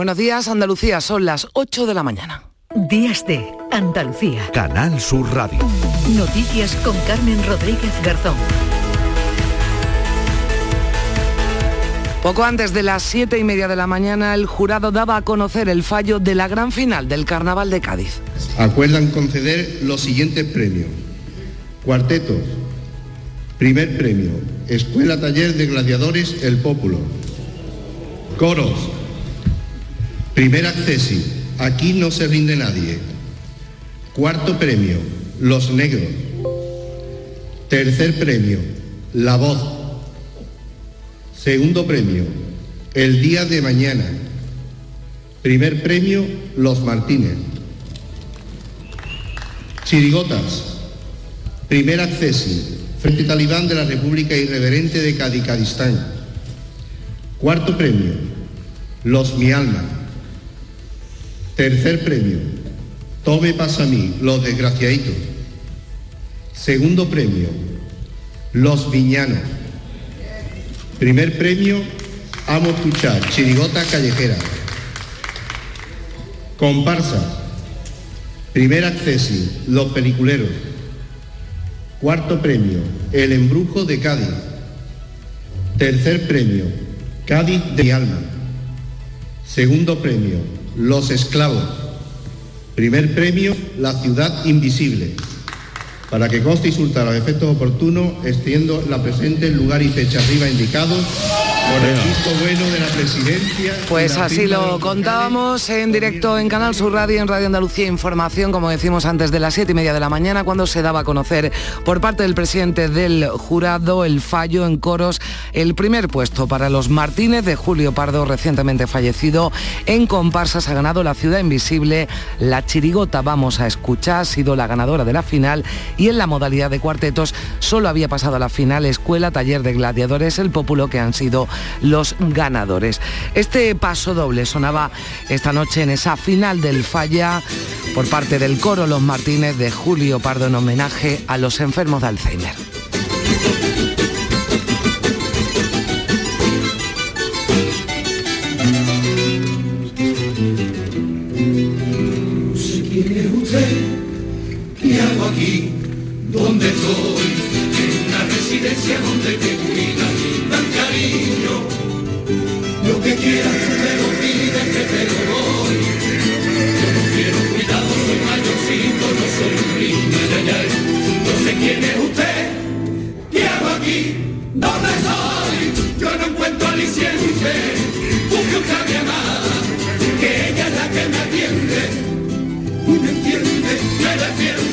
Buenos días, Andalucía, son las 8 de la mañana. Días de Andalucía. Canal Sur Radio. Noticias con Carmen Rodríguez Garzón. Poco antes de las siete y media de la mañana, el jurado daba a conocer el fallo de la gran final del Carnaval de Cádiz. Acuerdan conceder los siguientes premios. Cuarteto. Primer premio. Escuela Taller de Gladiadores El Pópulo. Coros. Primer accesi. Aquí no se rinde nadie. Cuarto premio, Los Negros. Tercer premio, La Voz. Segundo premio, El Día de Mañana. Primer premio, Los Martínez. Chirigotas. Primer accesi, Frente Talibán de la República Irreverente de Cadicadistán. Cuarto premio, Los Mi Alma. Tercer premio, Tome pasa a mí, Los Desgraciaditos. Segundo premio, Los Viñanos. Primer premio, Amo escuchar, Chirigota Callejera. Comparsa. Primer acceso, Los Peliculeros. Cuarto premio, El Embrujo de Cádiz. Tercer premio, Cádiz de mi alma. Segundo premio, los esclavos. Primer premio, La ciudad invisible. Para que conste y a los efectos oportunos, extiendo la presente en lugar y fecha arriba indicados por el visto bueno de la presidencia. Pues así lo contábamos en directo en Canal Sur Radio, en Radio Andalucía Información, como decimos antes de las siete y media de la mañana, cuando se daba a conocer por parte del presidente del jurado el fallo en coros, el primer puesto para los Martínez de Julio Pardo, recientemente fallecido. En comparsas ha ganado la ciudad invisible, la chirigota vamos a escuchar, ha sido la ganadora de la final y en la modalidad de cuartetos solo había pasado a la final Escuela Taller de Gladiadores, el Pópulo, que han sido los ganadores. Este paso doble sonaba esta noche en esa final del Falla por parte del coro Los Martínez de Julio Pardo en homenaje a los enfermos de Alzheimer. aquí donde estoy, en una residencia donde te quieras tú me lo pides que te lo doy. Yo no quiero cuidado, soy mayorcito, no soy un niño, ya, ya. No sé quién es usted, ¿qué hago aquí? ¿Dónde soy? Yo no encuentro aliciente, busque usted a mi amada, que ella es la que me atiende. Y me entiende, me defiende,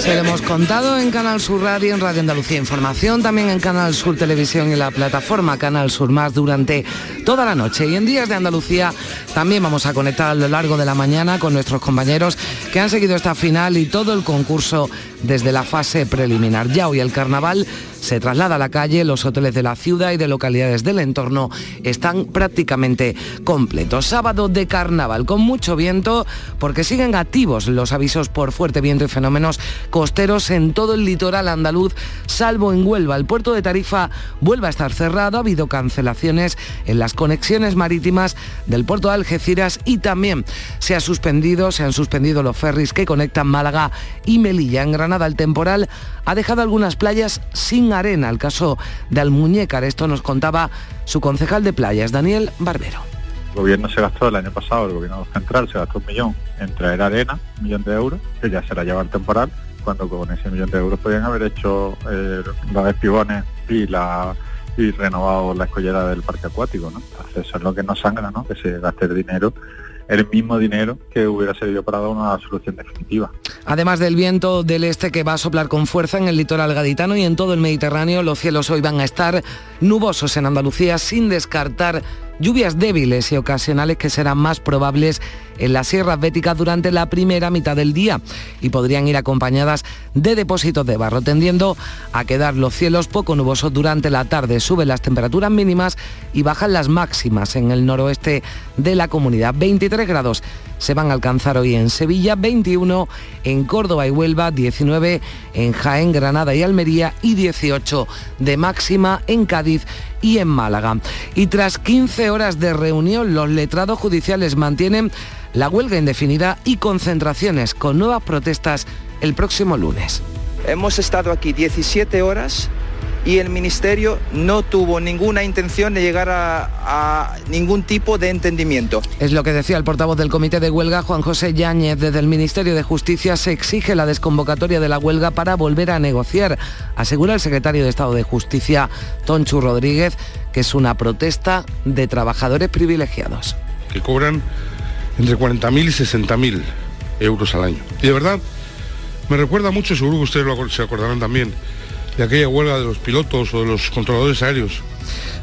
se lo hemos contado en Canal Sur Radio, en Radio Andalucía Información, también en Canal Sur Televisión y la plataforma Canal Sur Más durante toda la noche. Y en Días de Andalucía también vamos a conectar a lo largo de la mañana con nuestros compañeros que han seguido esta final y todo el concurso desde la fase preliminar. Ya hoy el carnaval se traslada a la calle, los hoteles de la ciudad y de localidades del entorno están prácticamente completos. Sábado de carnaval con mucho viento porque siguen activos los avisos por fuerte viento y fenómenos costeros en todo el litoral andaluz, salvo en Huelva. El puerto de Tarifa vuelve a estar cerrado, ha habido cancelaciones en las conexiones marítimas del puerto de Algeciras y también se ha suspendido, se han suspendido los ferries que conectan Málaga y Melilla. En Granada el temporal ha dejado algunas playas sin arena. El caso de Almuñécar, esto nos contaba su concejal de playas, Daniel Barbero. El gobierno se gastó el año pasado, el gobierno central se gastó un millón en traer arena, un millón de euros, que ya se la lleva el temporal, cuando con ese millón de euros podían haber hecho eh, los espigones y renovado la escollera del parque acuático. Entonces eso es lo que nos sangra, ¿no? Que se gaste el dinero el mismo dinero que hubiera servido para dar una solución definitiva. Además del viento del este que va a soplar con fuerza en el litoral gaditano y en todo el Mediterráneo, los cielos hoy van a estar nubosos en Andalucía sin descartar lluvias débiles y ocasionales que serán más probables en las sierras béticas durante la primera mitad del día y podrían ir acompañadas de depósitos de barro, tendiendo a quedar los cielos poco nubosos durante la tarde. Suben las temperaturas mínimas y bajan las máximas en el noroeste de la comunidad. 23 grados se van a alcanzar hoy en Sevilla, 21 en Córdoba y Huelva, 19 en Jaén, Granada y Almería y 18 de máxima en Cádiz y en Málaga. Y tras 15 horas de reunión, los letrados judiciales mantienen la huelga indefinida y concentraciones con nuevas protestas el próximo lunes. Hemos estado aquí 17 horas y el Ministerio no tuvo ninguna intención de llegar a, ningún tipo de entendimiento. Es lo que decía el portavoz del Comité de Huelga, Juan José Yáñez. Desde el Ministerio de Justicia se exige la desconvocatoria de la huelga para volver a negociar. Asegura el secretario de Estado de Justicia, Tonchu Rodríguez, que es una protesta de trabajadores privilegiados. Que cobran entre 40.000 y 60.000 euros al año. Y de verdad, me recuerda mucho, seguro que ustedes se acordarán también, de aquella huelga de los pilotos o de los controladores aéreos.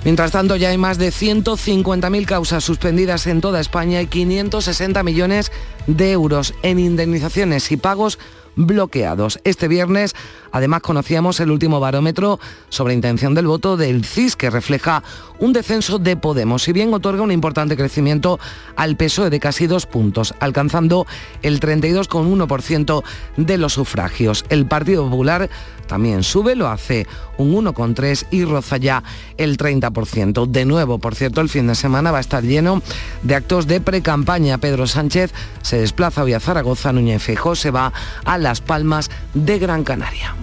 Mientras tanto, ya hay más de 150.000 causas suspendidas en toda España y 560 millones de euros en indemnizaciones y pagos bloqueados. Este viernes, además, conocíamos el último barómetro sobre intención del voto del CIS, que refleja un descenso de Podemos, si bien otorga un importante crecimiento al PSOE de casi dos puntos, alcanzando el 32,1% de los sufragios. El Partido Popular también sube, lo hace un 1,3 y roza ya el 30%. De nuevo, por cierto, el fin de semana va a estar lleno de actos de pre-campaña. Pedro Sánchez se desplaza hoy a Zaragoza, Núñez Feijóo se va a Las Palmas de Gran Canaria.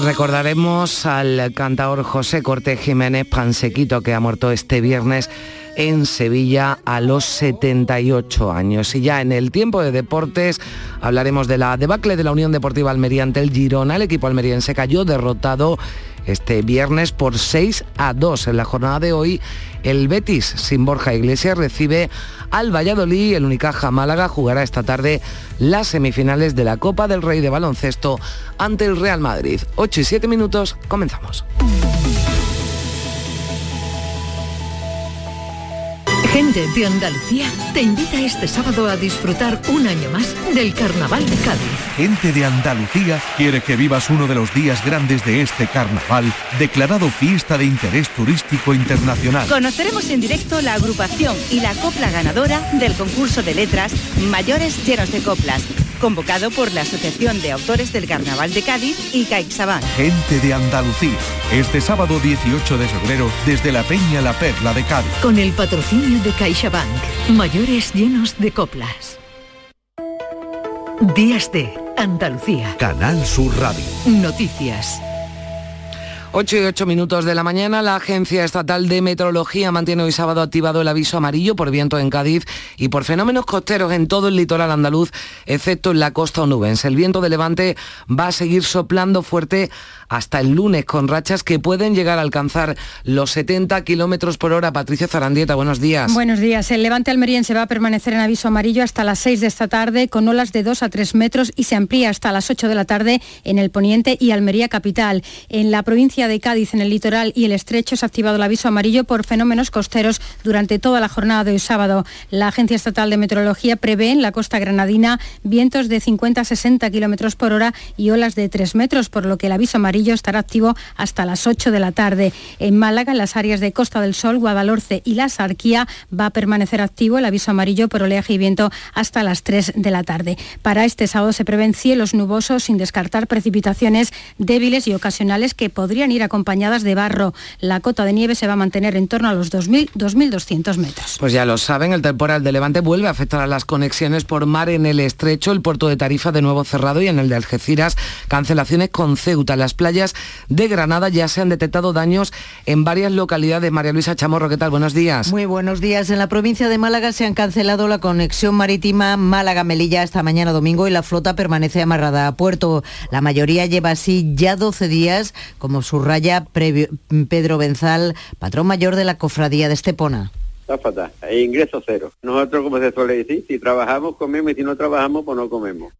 Recordaremos al cantador José Cortés Jiménez Pansequito, que ha muerto este viernes en Sevilla a los 78 años. Y ya en el tiempo de deportes hablaremos de la debacle de la Unión Deportiva Almería ante el Girona. El equipo almeriense cayó derrotado este viernes por 6 a 2. En la jornada de hoy, el Betis, sin Borja Iglesias, recibe al Valladolid. El Unicaja Málaga jugará esta tarde las semifinales de la Copa del Rey de Baloncesto ante el Real Madrid. 8 y 7 minutos, comenzamos. Gente de Andalucía te invita este sábado a disfrutar un año más del Carnaval de Cádiz. Gente de Andalucía quiere que vivas uno de los días grandes de este carnaval, declarado fiesta de interés turístico internacional. Conoceremos en directo la agrupación y la copla ganadora del concurso de letras Mayores Llenos de Coplas convocado por la Asociación de Autores del Carnaval de Cádiz y CaixaBank. Gente de Andalucía, este sábado 18 de febrero, desde la Peña La Perla de Cádiz. Con el patrocinio de CaixaBank, mayores llenos de coplas. Días de Andalucía. Canal Sur Radio. Noticias. 8 y 8 minutos de la mañana, la Agencia Estatal de Meteorología mantiene hoy sábado activado el aviso amarillo por viento en Cádiz y por fenómenos costeros en todo el litoral andaluz, excepto en la costa onubense. El viento de levante va a seguir soplando fuerte hasta el lunes con rachas que pueden llegar a alcanzar los 70 kilómetros por hora. Patricia Zarandieta, buenos días. Buenos días. El levante almeriense va a permanecer en aviso amarillo hasta las 6 de esta tarde con olas de 2 a 3 metros y se amplía hasta las 8 de la tarde en el poniente y Almería capital. En la provincia de Cádiz, en el litoral y el estrecho, se ha activado el aviso amarillo por fenómenos costeros durante toda la jornada de hoy sábado. La Agencia Estatal de Meteorología prevé en la costa granadina vientos de 50 a 60 kilómetros por hora y olas de 3 metros, por lo que el aviso amarillo estará activo hasta las 8 de la tarde. En Málaga, en las áreas de Costa del Sol, Guadalhorce y la Sarquía, va a permanecer activo el aviso amarillo por oleaje y viento hasta las 3 de la tarde. Para este sábado se prevén cielos nubosos sin descartar precipitaciones débiles y ocasionales que podrían ir acompañadas de barro. La cota de nieve se va a mantener en torno a los 2.200 metros. Pues ya lo saben, el temporal de Levante vuelve a afectar a las conexiones por mar en el estrecho, el puerto de Tarifa de nuevo cerrado y en el de Algeciras cancelaciones con Ceuta. Las playas de Granada ya se han detectado daños en varias localidades. María Luisa Chamorro, ¿qué tal? Buenos días. Muy buenos días. En la provincia de Málaga se han cancelado la conexión marítima Málaga-Melilla hasta mañana domingo y la flota permanece amarrada a puerto. La mayoría lleva así ya 12 días, como su raya Pedro Benzal, patrón mayor de la cofradía de Estepona. Está fatal, e ingreso cero. Nosotros, como se suele decir, si trabajamos, comemos y si no trabajamos, pues no comemos.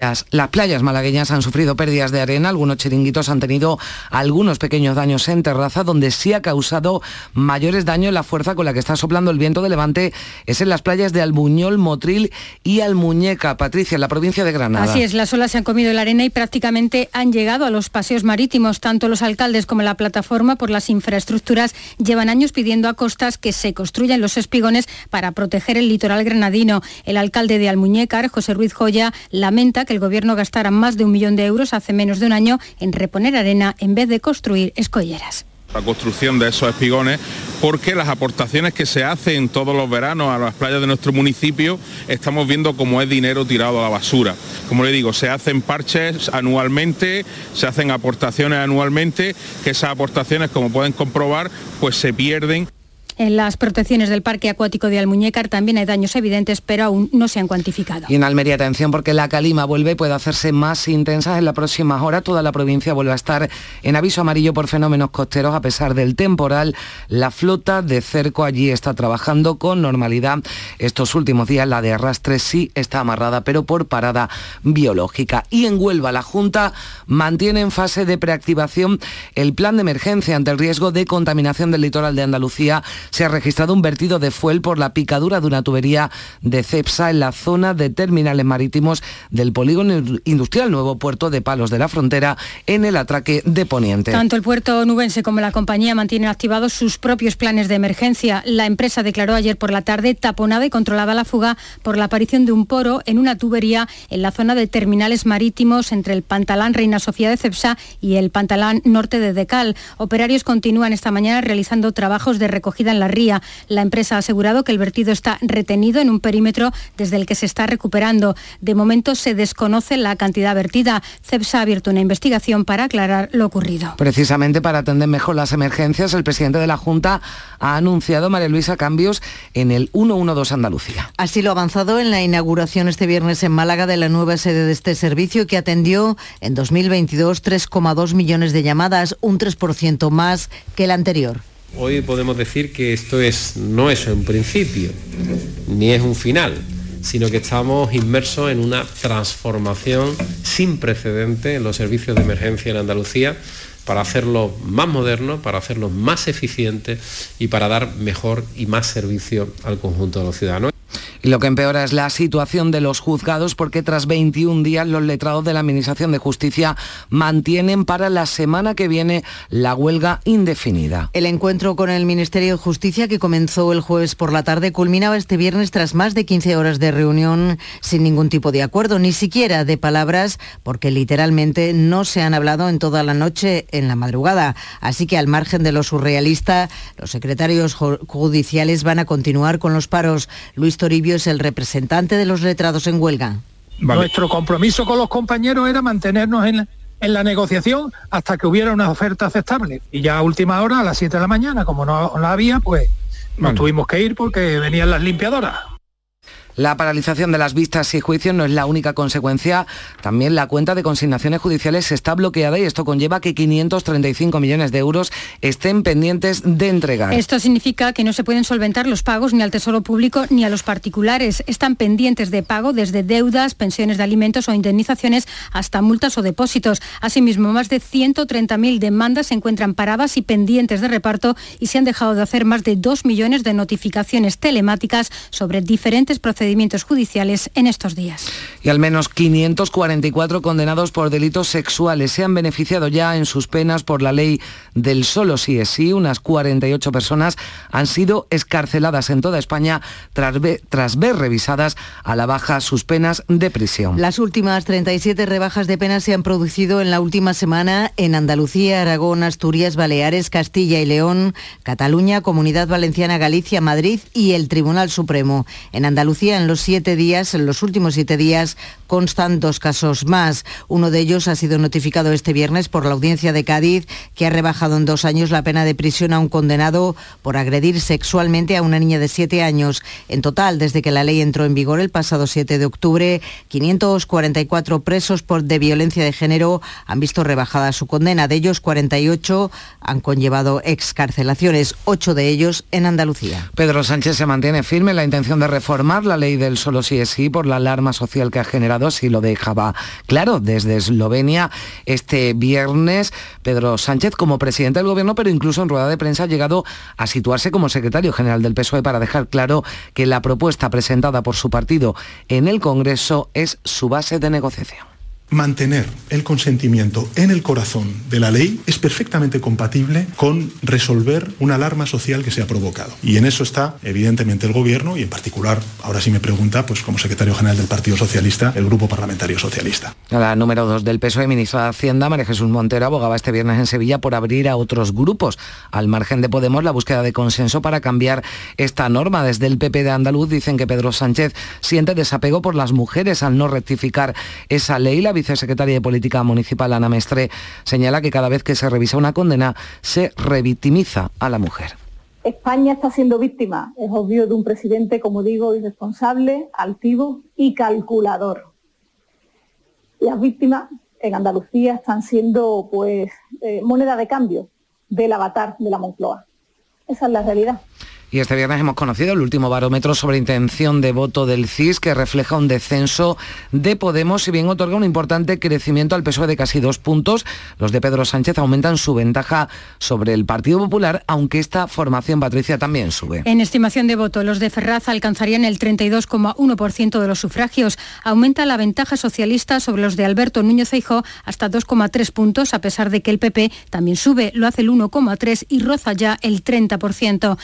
Las playas malagueñas han sufrido pérdidas de arena, algunos chiringuitos han tenido algunos pequeños daños en terraza, donde sí ha causado mayores daños la fuerza con la que está soplando el viento de levante es en las playas de Albuñol, Motril y Almuñeca. Patricia, en la provincia de Granada. Así es, las olas se han comido la arena y prácticamente han llegado a los paseos marítimos. Tanto los alcaldes como la plataforma por las infraestructuras llevan años pidiendo a costas que se construyan los espigones para proteger el litoral granadino. El alcalde de Almuñécar, José Ruiz Joya, lamenta que el gobierno gastara más de un millón de euros hace menos de un año en reponer arena en vez de construir escolleras la construcción de esos espigones porque las aportaciones que se hacen todos los veranos a las playas de nuestro municipio estamos viendo como es dinero tirado a la basura. Como le digo, se hacen parches anualmente, se hacen aportaciones anualmente, que esas aportaciones, como pueden comprobar, pues se pierden. En las protecciones del Parque Acuático de Almuñécar también hay daños evidentes, pero aún no se han cuantificado. Y en Almería, atención, porque la calima vuelve, puede hacerse más intensa en las próximas horas. Toda la provincia vuelve a estar en aviso amarillo por fenómenos costeros a pesar del temporal. La flota de cerco allí está trabajando con normalidad. Estos últimos días la de arrastre sí está amarrada, pero por parada biológica. Y en Huelva, la Junta mantiene en fase de preactivación el plan de emergencia ante el riesgo de contaminación del litoral de Andalucía se ha registrado un vertido de fuel por la picadura de una tubería de CEPSA en la zona de terminales marítimos del polígono industrial Nuevo Puerto de Palos de la Frontera en el atraque de Poniente. Tanto el puerto nubense como la compañía mantienen activados sus propios planes de emergencia. La empresa declaró ayer por la tarde taponada y controlada la fuga por la aparición de un poro en una tubería en la zona de terminales marítimos entre el Pantalán Reina Sofía de Cepsa y el Pantalán Norte de Decal. Operarios continúan esta mañana realizando trabajos de recogida en la ría. La empresa ha asegurado que el vertido está retenido en un perímetro desde el que se está recuperando. De momento se desconoce la cantidad vertida. CEPSA ha abierto una investigación para aclarar lo ocurrido. Precisamente para atender mejor las emergencias, el presidente de la Junta ha anunciado, María Luisa, cambios en el 112 Andalucía. Así lo ha avanzado en la inauguración este viernes en Málaga de la nueva sede de este servicio que atendió en 2022 3,2 millones de llamadas, un 3% más que el anterior. Hoy podemos decir que esto es, no es un principio, ni es un final, sino que estamos inmersos en una transformación sin precedente en los servicios de emergencia en Andalucía para hacerlos más modernos, para hacerlos más eficientes y para dar mejor y más servicio al conjunto de los ciudadanos. Y lo que empeora es la situación de los juzgados porque tras 21 días los letrados de la Administración de Justicia mantienen para la semana que viene la huelga indefinida. El encuentro con el Ministerio de Justicia que comenzó el jueves por la tarde culminaba este viernes tras más de 15 horas de reunión sin ningún tipo de acuerdo, ni siquiera de palabras, porque literalmente no se han hablado en toda la noche en la madrugada. Así que al margen de lo surrealista, los secretarios judiciales van a continuar con los paros. Luis Toribio es el representante de los letrados en huelga. Nuestro compromiso con los compañeros era mantenernos en, en la negociación hasta que hubiera una oferta aceptable. Y ya a última hora, a las 7 de la mañana, como no la había, pues nos tuvimos que ir porque venían las limpiadoras. La paralización de las vistas y juicios no es la única consecuencia. También la cuenta de consignaciones judiciales está bloqueada y esto conlleva que 535 millones de euros estén pendientes de entregar. Esto significa que no se pueden solventar los pagos ni al Tesoro Público ni a los particulares. Están pendientes de pago desde deudas, pensiones de alimentos o indemnizaciones hasta multas o depósitos. Asimismo, más de 130.000 demandas se encuentran paradas y pendientes de reparto y se han dejado de hacer más de 2 millones de notificaciones telemáticas sobre diferentes procedimientos procedimientos judiciales en estos días. Y al menos 544 condenados por delitos sexuales se han beneficiado ya en sus penas por la ley del solo sí es sí. Unas 48 personas han sido escarceladas en toda España tras ver, tras ver revisadas a la baja sus penas de prisión. Las últimas 37 rebajas de penas se han producido en la última semana en Andalucía, Aragón, Asturias, Baleares, Castilla y León, Cataluña, Comunidad Valenciana, Galicia, Madrid y el Tribunal Supremo. En Andalucía en los siete días, en los últimos siete días, constan dos casos más. Uno de ellos ha sido notificado este viernes por la Audiencia de Cádiz, que ha rebajado en dos años la pena de prisión a un condenado por agredir sexualmente a una niña de siete años. En total, desde que la ley entró en vigor el pasado 7 de octubre, 544 presos por de violencia de género han visto rebajada su condena. De ellos, 48 han conllevado excarcelaciones, ocho de ellos en Andalucía. Pedro Sánchez se mantiene firme en la intención de reformar la ley del solo sí es sí por la alarma social que ha generado, así lo dejaba claro desde Eslovenia este viernes. Pedro Sánchez como presidente del gobierno, pero incluso en rueda de prensa ha llegado a situarse como secretario general del PSOE para dejar claro que la propuesta presentada por su partido en el Congreso es su base de negociación mantener el consentimiento en el corazón de la ley es perfectamente compatible con resolver una alarma social que se ha provocado. Y en eso está, evidentemente, el Gobierno y, en particular, ahora sí me pregunta, pues como secretario general del Partido Socialista, el Grupo Parlamentario Socialista. La número dos del PSOE, ministra de Hacienda, María Jesús Montero, abogaba este viernes en Sevilla por abrir a otros grupos. Al margen de Podemos, la búsqueda de consenso para cambiar esta norma. Desde el PP de Andaluz dicen que Pedro Sánchez siente desapego por las mujeres al no rectificar esa ley. La vicesecretaria de Política Municipal, Ana Mestre, señala que cada vez que se revisa una condena, se revictimiza a la mujer. España está siendo víctima, es obvio, de un presidente, como digo, irresponsable, altivo y calculador. Las víctimas en Andalucía están siendo pues eh, moneda de cambio del avatar de la Moncloa. Esa es la realidad. Y este viernes hemos conocido el último barómetro sobre intención de voto del CIS que refleja un descenso de Podemos, si bien otorga un importante crecimiento al PSOE de casi dos puntos. Los de Pedro Sánchez aumentan su ventaja sobre el Partido Popular, aunque esta formación, Patricia, también sube. En estimación de voto, los de Ferraz alcanzarían el 32,1% de los sufragios. Aumenta la ventaja socialista sobre los de Alberto Núñez Feijóo hasta 2,3 puntos, a pesar de que el PP también sube, lo hace el 1,3 y roza ya el 30%.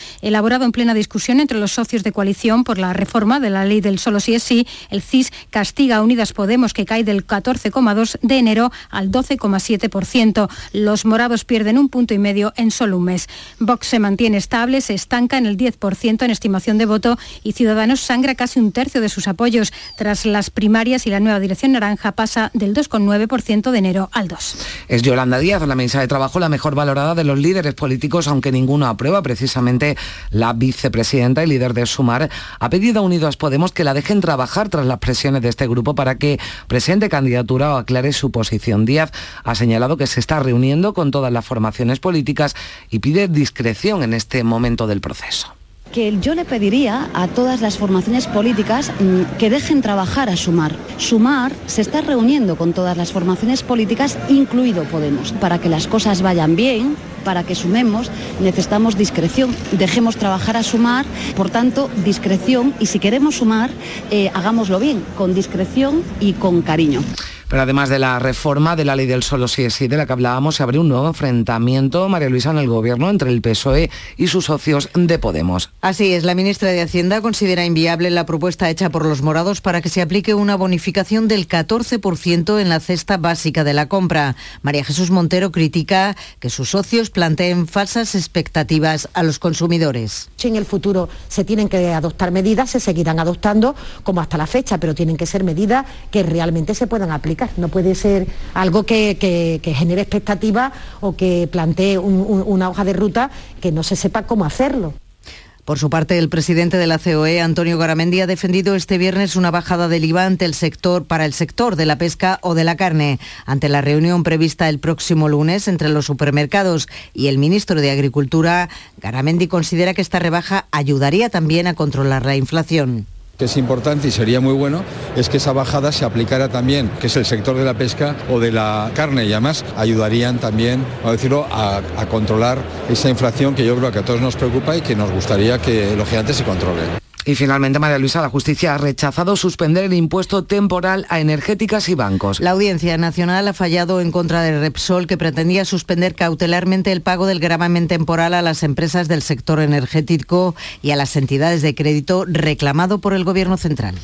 En plena discusión entre los socios de coalición por la reforma de la ley del solo sí es sí, el CIS castiga a Unidas Podemos que cae del 14,2 de enero al 12,7%. Los morados pierden un punto y medio en solo un mes. Vox se mantiene estable, se estanca en el 10% en estimación de voto y Ciudadanos sangra casi un tercio de sus apoyos. Tras las primarias y la nueva dirección naranja pasa del 2,9% de enero al 2%. Es Yolanda Díaz, la mesa de trabajo la mejor valorada de los líderes políticos, aunque ninguno aprueba precisamente la la vicepresidenta y líder de Sumar ha pedido a Unidos Podemos que la dejen trabajar tras las presiones de este grupo para que presente candidatura o aclare su posición. Díaz ha señalado que se está reuniendo con todas las formaciones políticas y pide discreción en este momento del proceso que yo le pediría a todas las formaciones políticas mm, que dejen trabajar a Sumar. Sumar se está reuniendo con todas las formaciones políticas, incluido Podemos, para que las cosas vayan bien, para que sumemos necesitamos discreción. Dejemos trabajar a sumar, por tanto, discreción y si queremos sumar, eh, hagámoslo bien, con discreción y con cariño. Pero además de la reforma de la ley del solo sí es sí, de la que hablábamos, se abre un nuevo enfrentamiento, María Luisa, en el gobierno entre el PSOE y sus socios de Podemos. Así es, la ministra de Hacienda considera inviable la propuesta hecha por los morados para que se aplique una bonificación del 14% en la cesta básica de la compra. María Jesús Montero critica que sus socios planteen falsas expectativas a los consumidores. Si en el futuro se tienen que adoptar medidas, se seguirán adoptando como hasta la fecha, pero tienen que ser medidas que realmente se puedan aplicar no puede ser algo que, genere expectativas o que plantee una hoja de ruta que no se sepa cómo hacerlo. Por su parte, el presidente de la COE, Antonio Garamendi, ha defendido este viernes una bajada del IVA ante el sector, para el sector de la pesca o de la carne. Ante la reunión prevista el próximo lunes entre los supermercados y el ministro de Agricultura, Garamendi considera que esta rebaja ayudaría también a controlar la inflación que es importante y sería muy bueno es que esa bajada se aplicara también, que es el sector de la pesca o de la carne y además ayudarían también, a decirlo, a, a controlar esa inflación que yo creo que a todos nos preocupa y que nos gustaría que lógicamente se controle. Y finalmente, María Luisa, la justicia ha rechazado suspender el impuesto temporal a energéticas y bancos. La Audiencia Nacional ha fallado en contra de Repsol, que pretendía suspender cautelarmente el pago del gravamen temporal a las empresas del sector energético y a las entidades de crédito reclamado por el Gobierno central.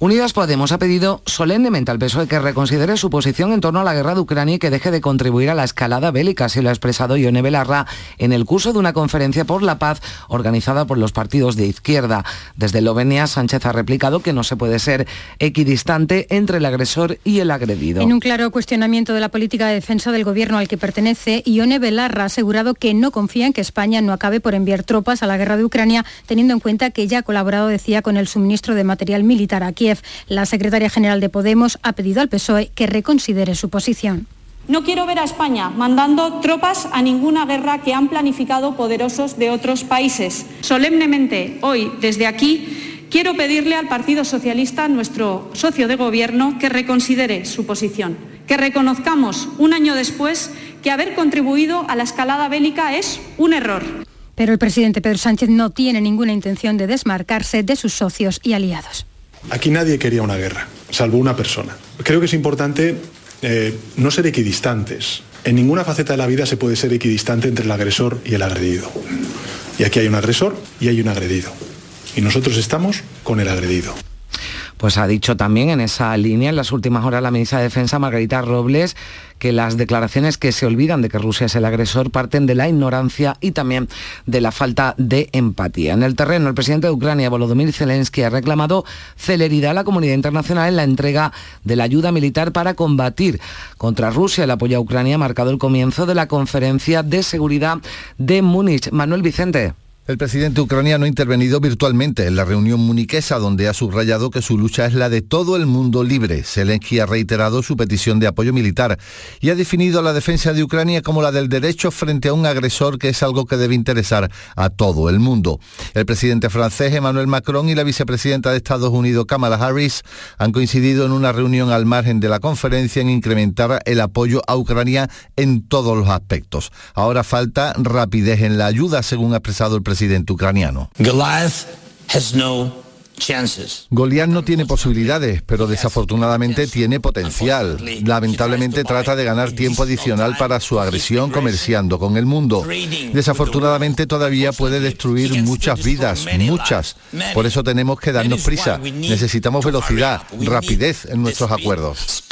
Unidas Podemos ha pedido solemnemente al PSOE que reconsidere su posición en torno a la guerra de Ucrania y que deje de contribuir a la escalada bélica, así lo ha expresado Ione Belarra en el curso de una conferencia por la paz organizada por los partidos de izquierda. Desde Lovenia, Sánchez ha replicado que no se puede ser equidistante entre el agresor y el agredido. En un claro cuestionamiento de la política de defensa del gobierno al que pertenece, Ione Belarra ha asegurado que no confía en que España no acabe por enviar tropas a la guerra de Ucrania, teniendo en cuenta que ya ha colaborado, decía, con el suministro de material militar aquí la secretaria general de Podemos ha pedido al PSOE que reconsidere su posición. No quiero ver a España mandando tropas a ninguna guerra que han planificado poderosos de otros países. Solemnemente, hoy, desde aquí, quiero pedirle al Partido Socialista, nuestro socio de gobierno, que reconsidere su posición, que reconozcamos un año después que haber contribuido a la escalada bélica es un error. Pero el presidente Pedro Sánchez no tiene ninguna intención de desmarcarse de sus socios y aliados. Aquí nadie quería una guerra, salvo una persona. Creo que es importante eh, no ser equidistantes. En ninguna faceta de la vida se puede ser equidistante entre el agresor y el agredido. Y aquí hay un agresor y hay un agredido. Y nosotros estamos con el agredido. Pues ha dicho también en esa línea en las últimas horas la ministra de Defensa, Margarita Robles, que las declaraciones que se olvidan de que Rusia es el agresor parten de la ignorancia y también de la falta de empatía. En el terreno, el presidente de Ucrania, Volodymyr Zelensky, ha reclamado celeridad a la comunidad internacional en la entrega de la ayuda militar para combatir contra Rusia. El apoyo a Ucrania ha marcado el comienzo de la conferencia de seguridad de Múnich. Manuel Vicente. El presidente ucraniano ha intervenido virtualmente en la reunión muniquesa donde ha subrayado que su lucha es la de todo el mundo libre. Zelensky ha reiterado su petición de apoyo militar y ha definido la defensa de Ucrania como la del derecho frente a un agresor que es algo que debe interesar a todo el mundo. El presidente francés Emmanuel Macron y la vicepresidenta de Estados Unidos Kamala Harris han coincidido en una reunión al margen de la conferencia en incrementar el apoyo a Ucrania en todos los aspectos. Ahora falta rapidez en la ayuda, según ha expresado el presidente presidente ucraniano. Goliath has no. Goliat no tiene posibilidades, pero desafortunadamente tiene potencial. Lamentablemente trata de ganar tiempo adicional para su agresión comerciando con el mundo. Desafortunadamente todavía puede destruir muchas vidas, muchas. Por eso tenemos que darnos prisa. Necesitamos velocidad, rapidez en nuestros acuerdos.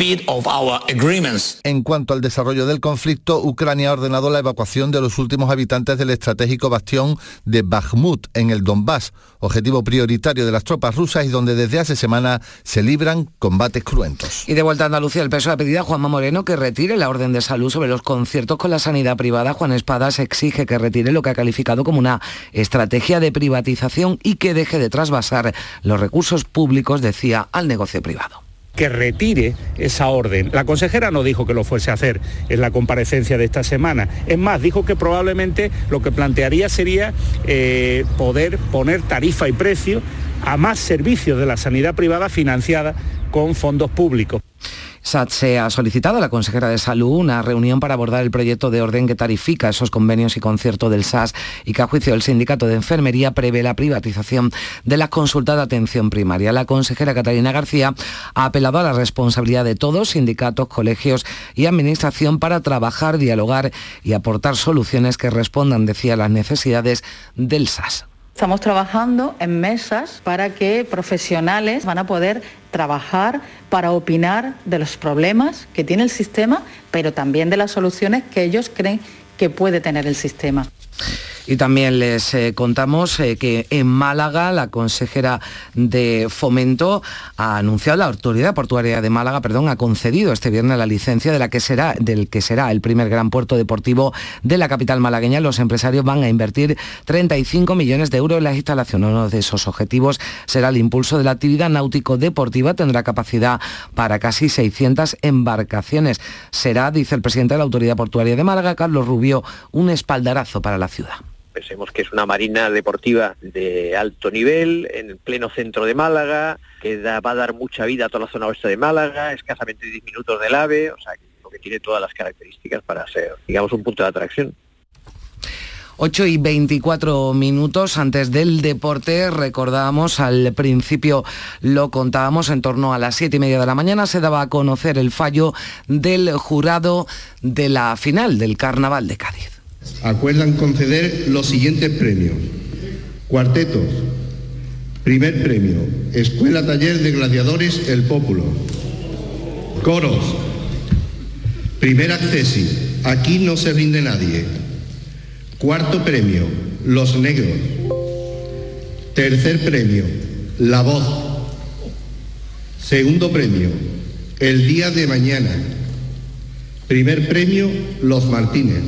En cuanto al desarrollo del conflicto, Ucrania ha ordenado la evacuación de los últimos habitantes del estratégico bastión de Bakhmut en el Donbass, objetivo prioritario de las tropas rusas y donde desde hace semanas se libran combates cruentos. Y de vuelta a Andalucía, el peso ha pedido a Juanma Moreno que retire la orden de salud sobre los conciertos con la sanidad privada. Juan Espadas exige que retire lo que ha calificado como una estrategia de privatización y que deje de trasvasar los recursos públicos, decía, al negocio privado que retire esa orden. La consejera no dijo que lo fuese a hacer en la comparecencia de esta semana. Es más, dijo que probablemente lo que plantearía sería eh, poder poner tarifa y precio a más servicios de la sanidad privada financiada con fondos públicos. SATSE ha solicitado a la consejera de Salud una reunión para abordar el proyecto de orden que tarifica esos convenios y conciertos del SAS y que a juicio del sindicato de enfermería prevé la privatización de las consultas de atención primaria. La consejera Catalina García ha apelado a la responsabilidad de todos, sindicatos, colegios y administración para trabajar, dialogar y aportar soluciones que respondan, decía, a las necesidades del SAS. Estamos trabajando en mesas para que profesionales van a poder trabajar para opinar de los problemas que tiene el sistema, pero también de las soluciones que ellos creen que puede tener el sistema. Y también les eh, contamos eh, que en Málaga la consejera de Fomento ha anunciado, la autoridad portuaria de Málaga, perdón, ha concedido este viernes la licencia de la que será, del que será el primer gran puerto deportivo de la capital malagueña. Los empresarios van a invertir 35 millones de euros en la instalación. Uno de esos objetivos será el impulso de la actividad náutico-deportiva. Tendrá capacidad para casi 600 embarcaciones. Será, dice el presidente de la autoridad portuaria de Málaga, Carlos Rubio, un espaldarazo para la ciudad. Pensemos que es una marina deportiva de alto nivel, en el pleno centro de Málaga, que va a dar mucha vida a toda la zona oeste de Málaga, escasamente 10 minutos del AVE, o sea, que tiene todas las características para ser, digamos, un punto de atracción. 8 y 24 minutos antes del deporte, recordábamos al principio, lo contábamos, en torno a las 7 y media de la mañana se daba a conocer el fallo del jurado de la final del Carnaval de Cádiz acuerdan conceder los siguientes premios. Cuartetos. Primer premio, Escuela Taller de Gladiadores El Pópulo. Coros. Primer accesi, aquí no se rinde nadie. Cuarto premio, Los Negros. Tercer premio, La Voz. Segundo premio, El Día de Mañana. Primer premio, Los Martínez.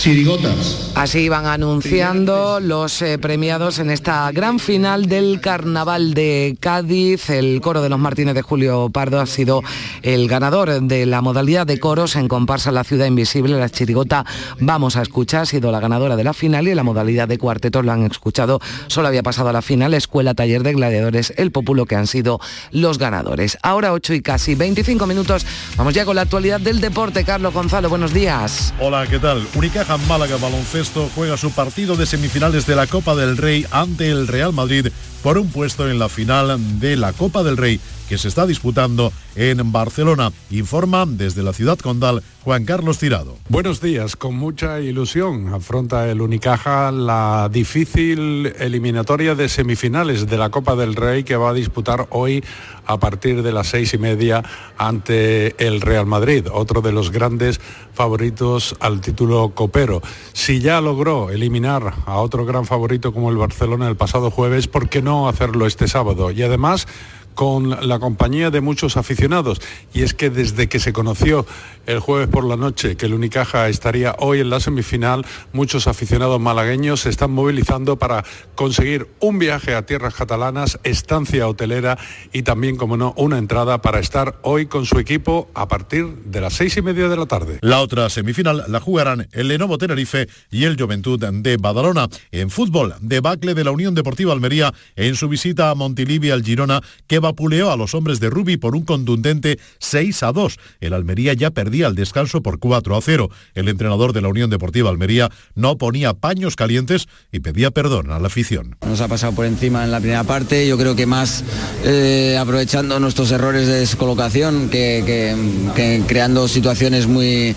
Chirigotas. Así van anunciando los eh, premiados en esta gran final del Carnaval de Cádiz. El coro de los Martínez de Julio Pardo ha sido el ganador de la modalidad de coros en comparsa La Ciudad Invisible. La chirigota Vamos a escuchar ha sido la ganadora de la final y la modalidad de cuartetos lo han escuchado. Solo había pasado a la final Escuela Taller de Gladiadores, El Populo, que han sido los ganadores. Ahora 8 y casi 25 minutos. Vamos ya con la actualidad del deporte. Carlos Gonzalo, buenos días. Hola, ¿qué tal? Unicaja Málaga Baloncesto juega su partido de semifinales de la Copa del Rey ante el Real Madrid por un puesto en la final de la Copa del Rey que se está disputando en Barcelona. Informa desde la ciudad condal Juan Carlos Tirado. Buenos días, con mucha ilusión afronta el Unicaja la difícil eliminatoria de semifinales de la Copa del Rey que va a disputar hoy a partir de las seis y media ante el Real Madrid, otro de los grandes favoritos al título copero. Si ya logró eliminar a otro gran favorito como el Barcelona el pasado jueves, ¿por qué no hacerlo este sábado? Y además con la compañía de muchos aficionados. Y es que desde que se conoció el jueves por la noche que el Unicaja estaría hoy en la semifinal, muchos aficionados malagueños se están movilizando para conseguir un viaje a tierras catalanas, estancia hotelera y también, como no, una entrada para estar hoy con su equipo a partir de las seis y media de la tarde. La otra semifinal la jugarán el Lenovo Tenerife y el Juventud de Badalona. En fútbol, debacle de la Unión Deportiva Almería en su visita a Montilivia al Girona, que vapuleó a los hombres de Rubi por un contundente 6 a 2. El Almería ya perdía el descanso por 4 a 0. El entrenador de la Unión Deportiva Almería no ponía paños calientes y pedía perdón a la afición. Nos ha pasado por encima en la primera parte, yo creo que más eh, aprovechando nuestros errores de descolocación que, creando situaciones muy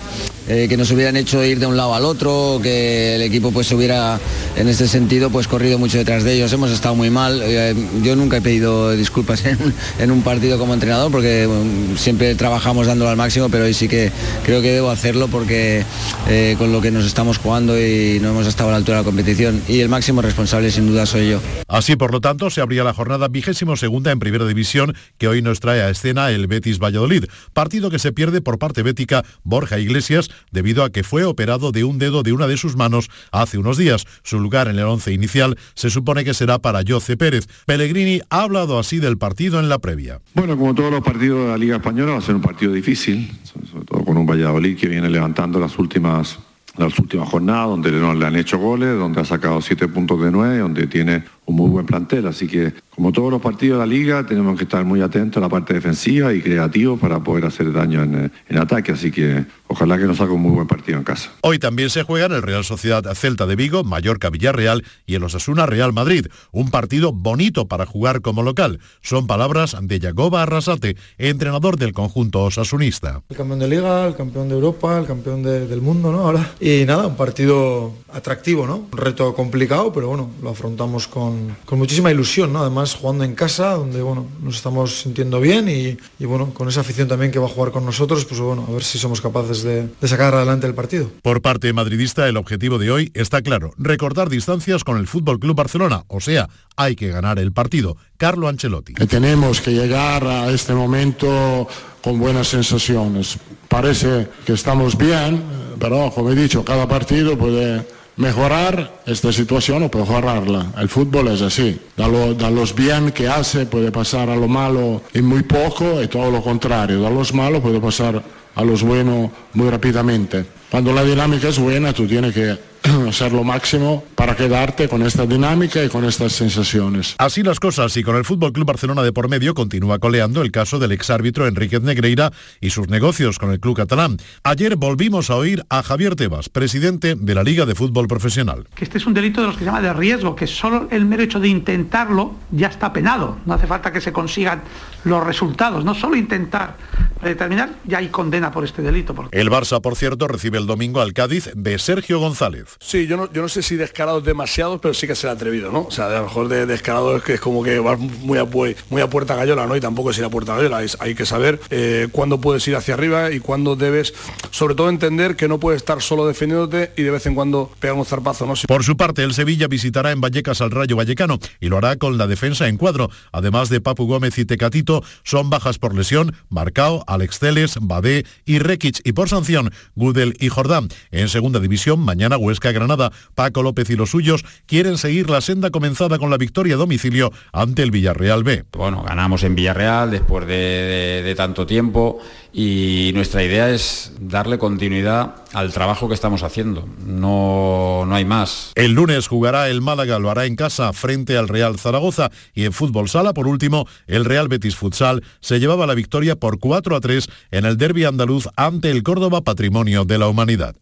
eh, que nos hubieran hecho ir de un lado al otro, que el equipo pues hubiera en este sentido pues corrido mucho detrás de ellos. Hemos estado muy mal. Eh, yo nunca he pedido disculpas en, un partido como entrenador porque siempre trabajamos dándolo al máximo, pero hoy sí que creo que debo hacerlo porque eh, con lo que nos estamos jugando y no hemos estado a la altura de la competición y el máximo responsable sin duda soy yo. Así por lo tanto se abría la jornada vigésimo segunda en primera división que hoy nos trae a escena el Betis Valladolid, partido que se pierde por parte bética Borja Iglesias debido a que fue operado de un dedo de una de sus manos hace unos días. Su lugar en el once inicial se supone que será para Jose Pérez. Pellegrini ha hablado así del partido en la previa. Bueno, como todos los partidos de la Liga Española va a ser un partido difícil, sobre todo con un Valladolid que viene levantando las últimas las últimas jornadas, donde le han hecho goles, donde ha sacado siete puntos de nueve, donde tiene un muy buen plantel. Así que, como todos los partidos de la liga, tenemos que estar muy atentos a la parte defensiva y creativos para poder hacer daño en, ataque. Así que ojalá que nos haga un muy buen partido en casa. Hoy también se juegan el Real Sociedad Celta de Vigo, Mallorca Villarreal y el Osasuna Real Madrid. Un partido bonito para jugar como local. Son palabras de Yagoba Arrasate, entrenador del conjunto osasunista. El campeón de liga, el campeón de Europa, el campeón del mundo, ¿no? Ahora. Y nada, un partido atractivo, ¿no? Un reto complicado, pero bueno, lo afrontamos con con, muchísima ilusión, ¿no? Además jugando en casa, donde bueno, nos estamos sintiendo bien y, bueno, con esa afición también que va a jugar con nosotros, pues bueno, a ver si somos capaces de, sacar adelante el partido. Por parte madridista, el objetivo de hoy está claro, recordar distancias con el Fútbol Club Barcelona, o sea, hay que ganar el partido. Carlo Ancelotti. tenemos que llegar a este momento con buenas sensaciones. Parece que estamos bien, pero como he dicho, cada partido puede mejorar esta situación o mejorarla. El fútbol es así. Da, lo, los bien que hace puede pasar a lo malo en muy poco y todo lo contrario. Da los malos puede pasar a los buenos muy rápidamente. Cuando la dinámica es buena, tú tienes que hacer lo máximo para quedarte con esta dinámica y con estas sensaciones. Así las cosas y con el Fútbol Club Barcelona de por medio continúa coleando el caso del exárbitro Enríquez Negreira y sus negocios con el club catalán. Ayer volvimos a oír a Javier Tebas, presidente de la Liga de Fútbol Profesional. Que este es un delito de los que se llama de riesgo, que solo el mero hecho de intentarlo ya está penado. No hace falta que se consigan los resultados, no solo intentar determinar, ya hay condena por este delito. El Barça, por cierto, recibe el domingo al Cádiz de Sergio González. Sí, yo no, yo no sé si descarado es demasiado, pero sí que será atrevido, ¿no? O sea, a lo mejor de descarado es que es como que vas muy a, muy a puerta gallola, ¿no? Y tampoco es ir a puerta gallola, hay que saber eh, cuándo puedes ir hacia arriba y cuándo debes, sobre todo entender que no puedes estar solo defendiéndote y de vez en cuando pegar un zarpazo, ¿no? Por su parte, el Sevilla visitará en Vallecas al Rayo Vallecano y lo hará con la defensa en cuadro. Además de Papu Gómez y Tecatito, son bajas por lesión Marcao, Alex Teles, Badé y Rekic y por sanción Gudel y Jordán. En segunda división, mañana Huesca Granada, Paco López y los suyos quieren seguir la senda comenzada con la victoria a domicilio ante el Villarreal B. Bueno, ganamos en Villarreal después de tanto tiempo y nuestra idea es darle continuidad al trabajo que estamos haciendo. No, no hay más. El lunes jugará el Málaga, lo hará en casa frente al Real Zaragoza y en fútbol sala, por último, el Real Betis Futsal se llevaba la victoria por 4 a 3 en el derby andaluz ante el Córdoba Patrimonio de la Humanidad.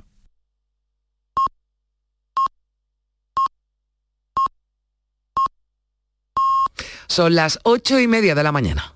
Son las ocho y media de la mañana.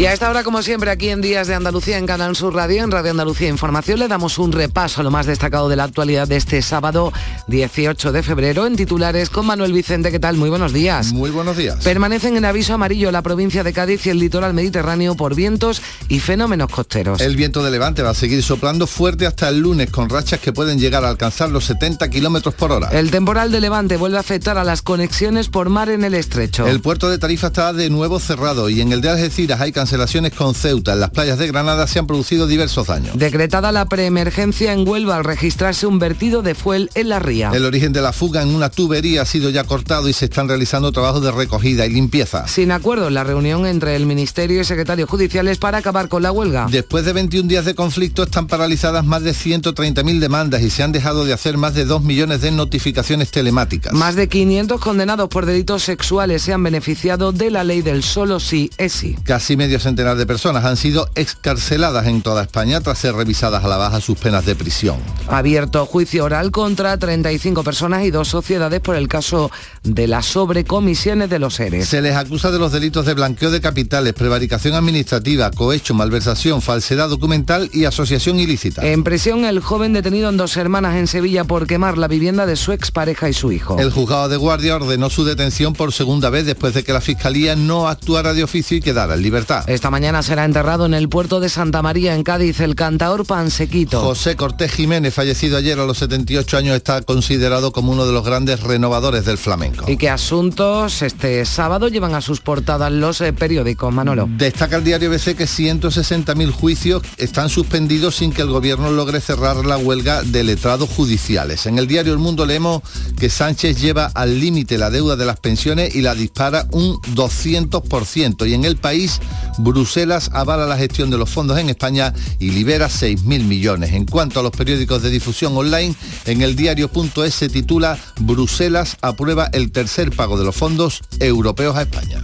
Y a esta hora, como siempre, aquí en Días de Andalucía, en Canal Sur Radio, en Radio Andalucía Información, le damos un repaso a lo más destacado de la actualidad de este sábado 18 de febrero en titulares con Manuel Vicente. ¿Qué tal? Muy buenos días. Muy buenos días. Permanecen en aviso amarillo la provincia de Cádiz y el litoral mediterráneo por vientos y fenómenos costeros. El viento de levante va a seguir soplando fuerte hasta el lunes con rachas que pueden llegar a alcanzar los 70 kilómetros por hora. El temporal de levante vuelve a afectar a las conexiones por mar en el estrecho. El puerto de Tarifa está de nuevo cerrado y en el de Algeciras hay cancelaciones con Ceuta. En las playas de Granada se han producido diversos daños. Decretada la preemergencia en Huelva al registrarse un vertido de fuel en la ría. El origen de la fuga en una tubería ha sido ya cortado y se están realizando trabajos de recogida y limpieza. Sin acuerdo en la reunión entre el Ministerio y secretarios judiciales para acabar con la huelga. Después de 21 días de conflicto están paralizadas más de 130.000 demandas y se han dejado de hacer más de 2 millones de notificaciones telemáticas. Más de 500 condenados por delitos sexuales se han beneficiado de la ley del solo sí es sí. Casi medio centenar de personas han sido excarceladas en toda España tras ser revisadas a la baja sus penas de prisión. Abierto juicio oral contra 35 personas y dos sociedades por el caso de las sobrecomisiones de los seres. Se les acusa de los delitos de blanqueo de capitales, prevaricación administrativa, cohecho, malversación, falsedad documental y asociación ilícita. En prisión el joven detenido en dos hermanas en Sevilla por quemar la vivienda de su expareja y su hijo. El juzgado de guardia ordenó su detención por segunda vez después de que la fiscalía no actuara de oficio y quedara en libertad. Esta mañana será enterrado en el puerto de Santa María, en Cádiz, el cantaor Pansequito. José Cortés Jiménez, fallecido ayer a los 78 años, está considerado como uno de los grandes renovadores del flamenco. ¿Y qué asuntos este sábado llevan a sus portadas los eh, periódicos, Manolo? Destaca el diario BC que 160.000 juicios están suspendidos sin que el gobierno logre cerrar la huelga de letrados judiciales. En el diario El Mundo leemos que Sánchez lleva al límite la deuda de las pensiones y la dispara un 200%. Y en el país, Bruselas avala la gestión de los fondos en España y libera 6.000 millones. En cuanto a los periódicos de difusión online, en el diario.es se titula Bruselas aprueba el tercer pago de los fondos europeos a España.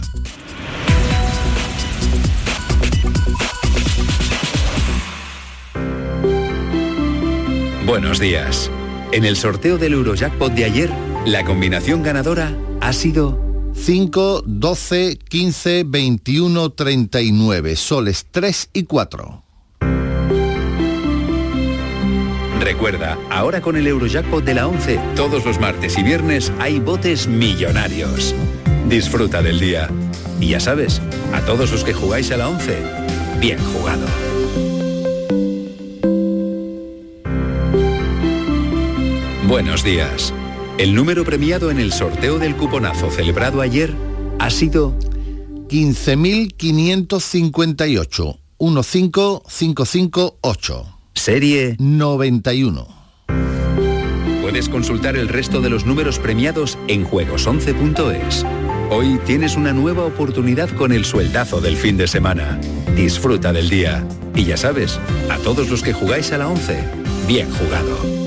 Buenos días. En el sorteo del Eurojackpot de ayer, la combinación ganadora ha sido 5, 12, 15, 21, 39, soles 3 y 4. Recuerda, ahora con el Eurojackpot de la 11, todos los martes y viernes hay botes millonarios. Disfruta del día. Y ya sabes, a todos los que jugáis a la 11, bien jugado. Buenos días. El número premiado en el sorteo del cuponazo celebrado ayer ha sido 15.558. 15558. Serie 91. Puedes consultar el resto de los números premiados en juegos11.es. Hoy tienes una nueva oportunidad con el sueldazo del fin de semana. Disfruta del día. Y ya sabes, a todos los que jugáis a la 11, bien jugado.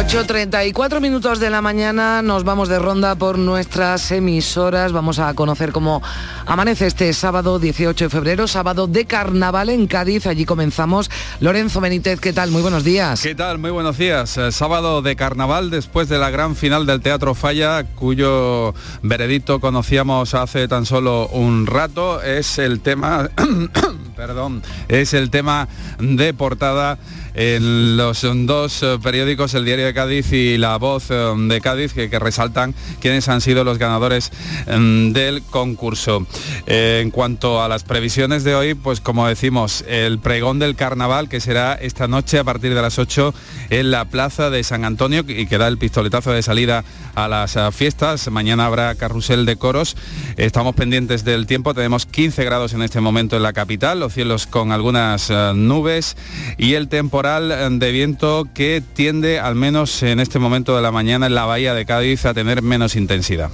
8.34 minutos de la mañana nos vamos de ronda por nuestras emisoras. Vamos a conocer cómo amanece este sábado 18 de febrero, sábado de carnaval en Cádiz. Allí comenzamos. Lorenzo Benítez, ¿qué tal? Muy buenos días. ¿Qué tal? Muy buenos días. Eh, sábado de carnaval después de la gran final del Teatro Falla, cuyo veredicto conocíamos hace tan solo un rato. Es el tema, perdón, es el tema de portada en los dos eh, periódicos, el Diario de Cádiz y La Voz eh, de Cádiz, que, resaltan quiénes han sido los ganadores em, del concurso. Eh, en cuanto a las previsiones de hoy, pues como decimos, el pregón del carnaval, que será esta noche a partir de las 8 en la Plaza de San Antonio y que da el pistoletazo de salida a las fiestas. Mañana habrá carrusel de coros. Estamos pendientes del tiempo, tenemos 15 grados en este momento en la capital, los cielos con algunas nubes y el de viento que tiende, al menos en este momento de la mañana, en la bahía de Cádiz a tener menos intensidad.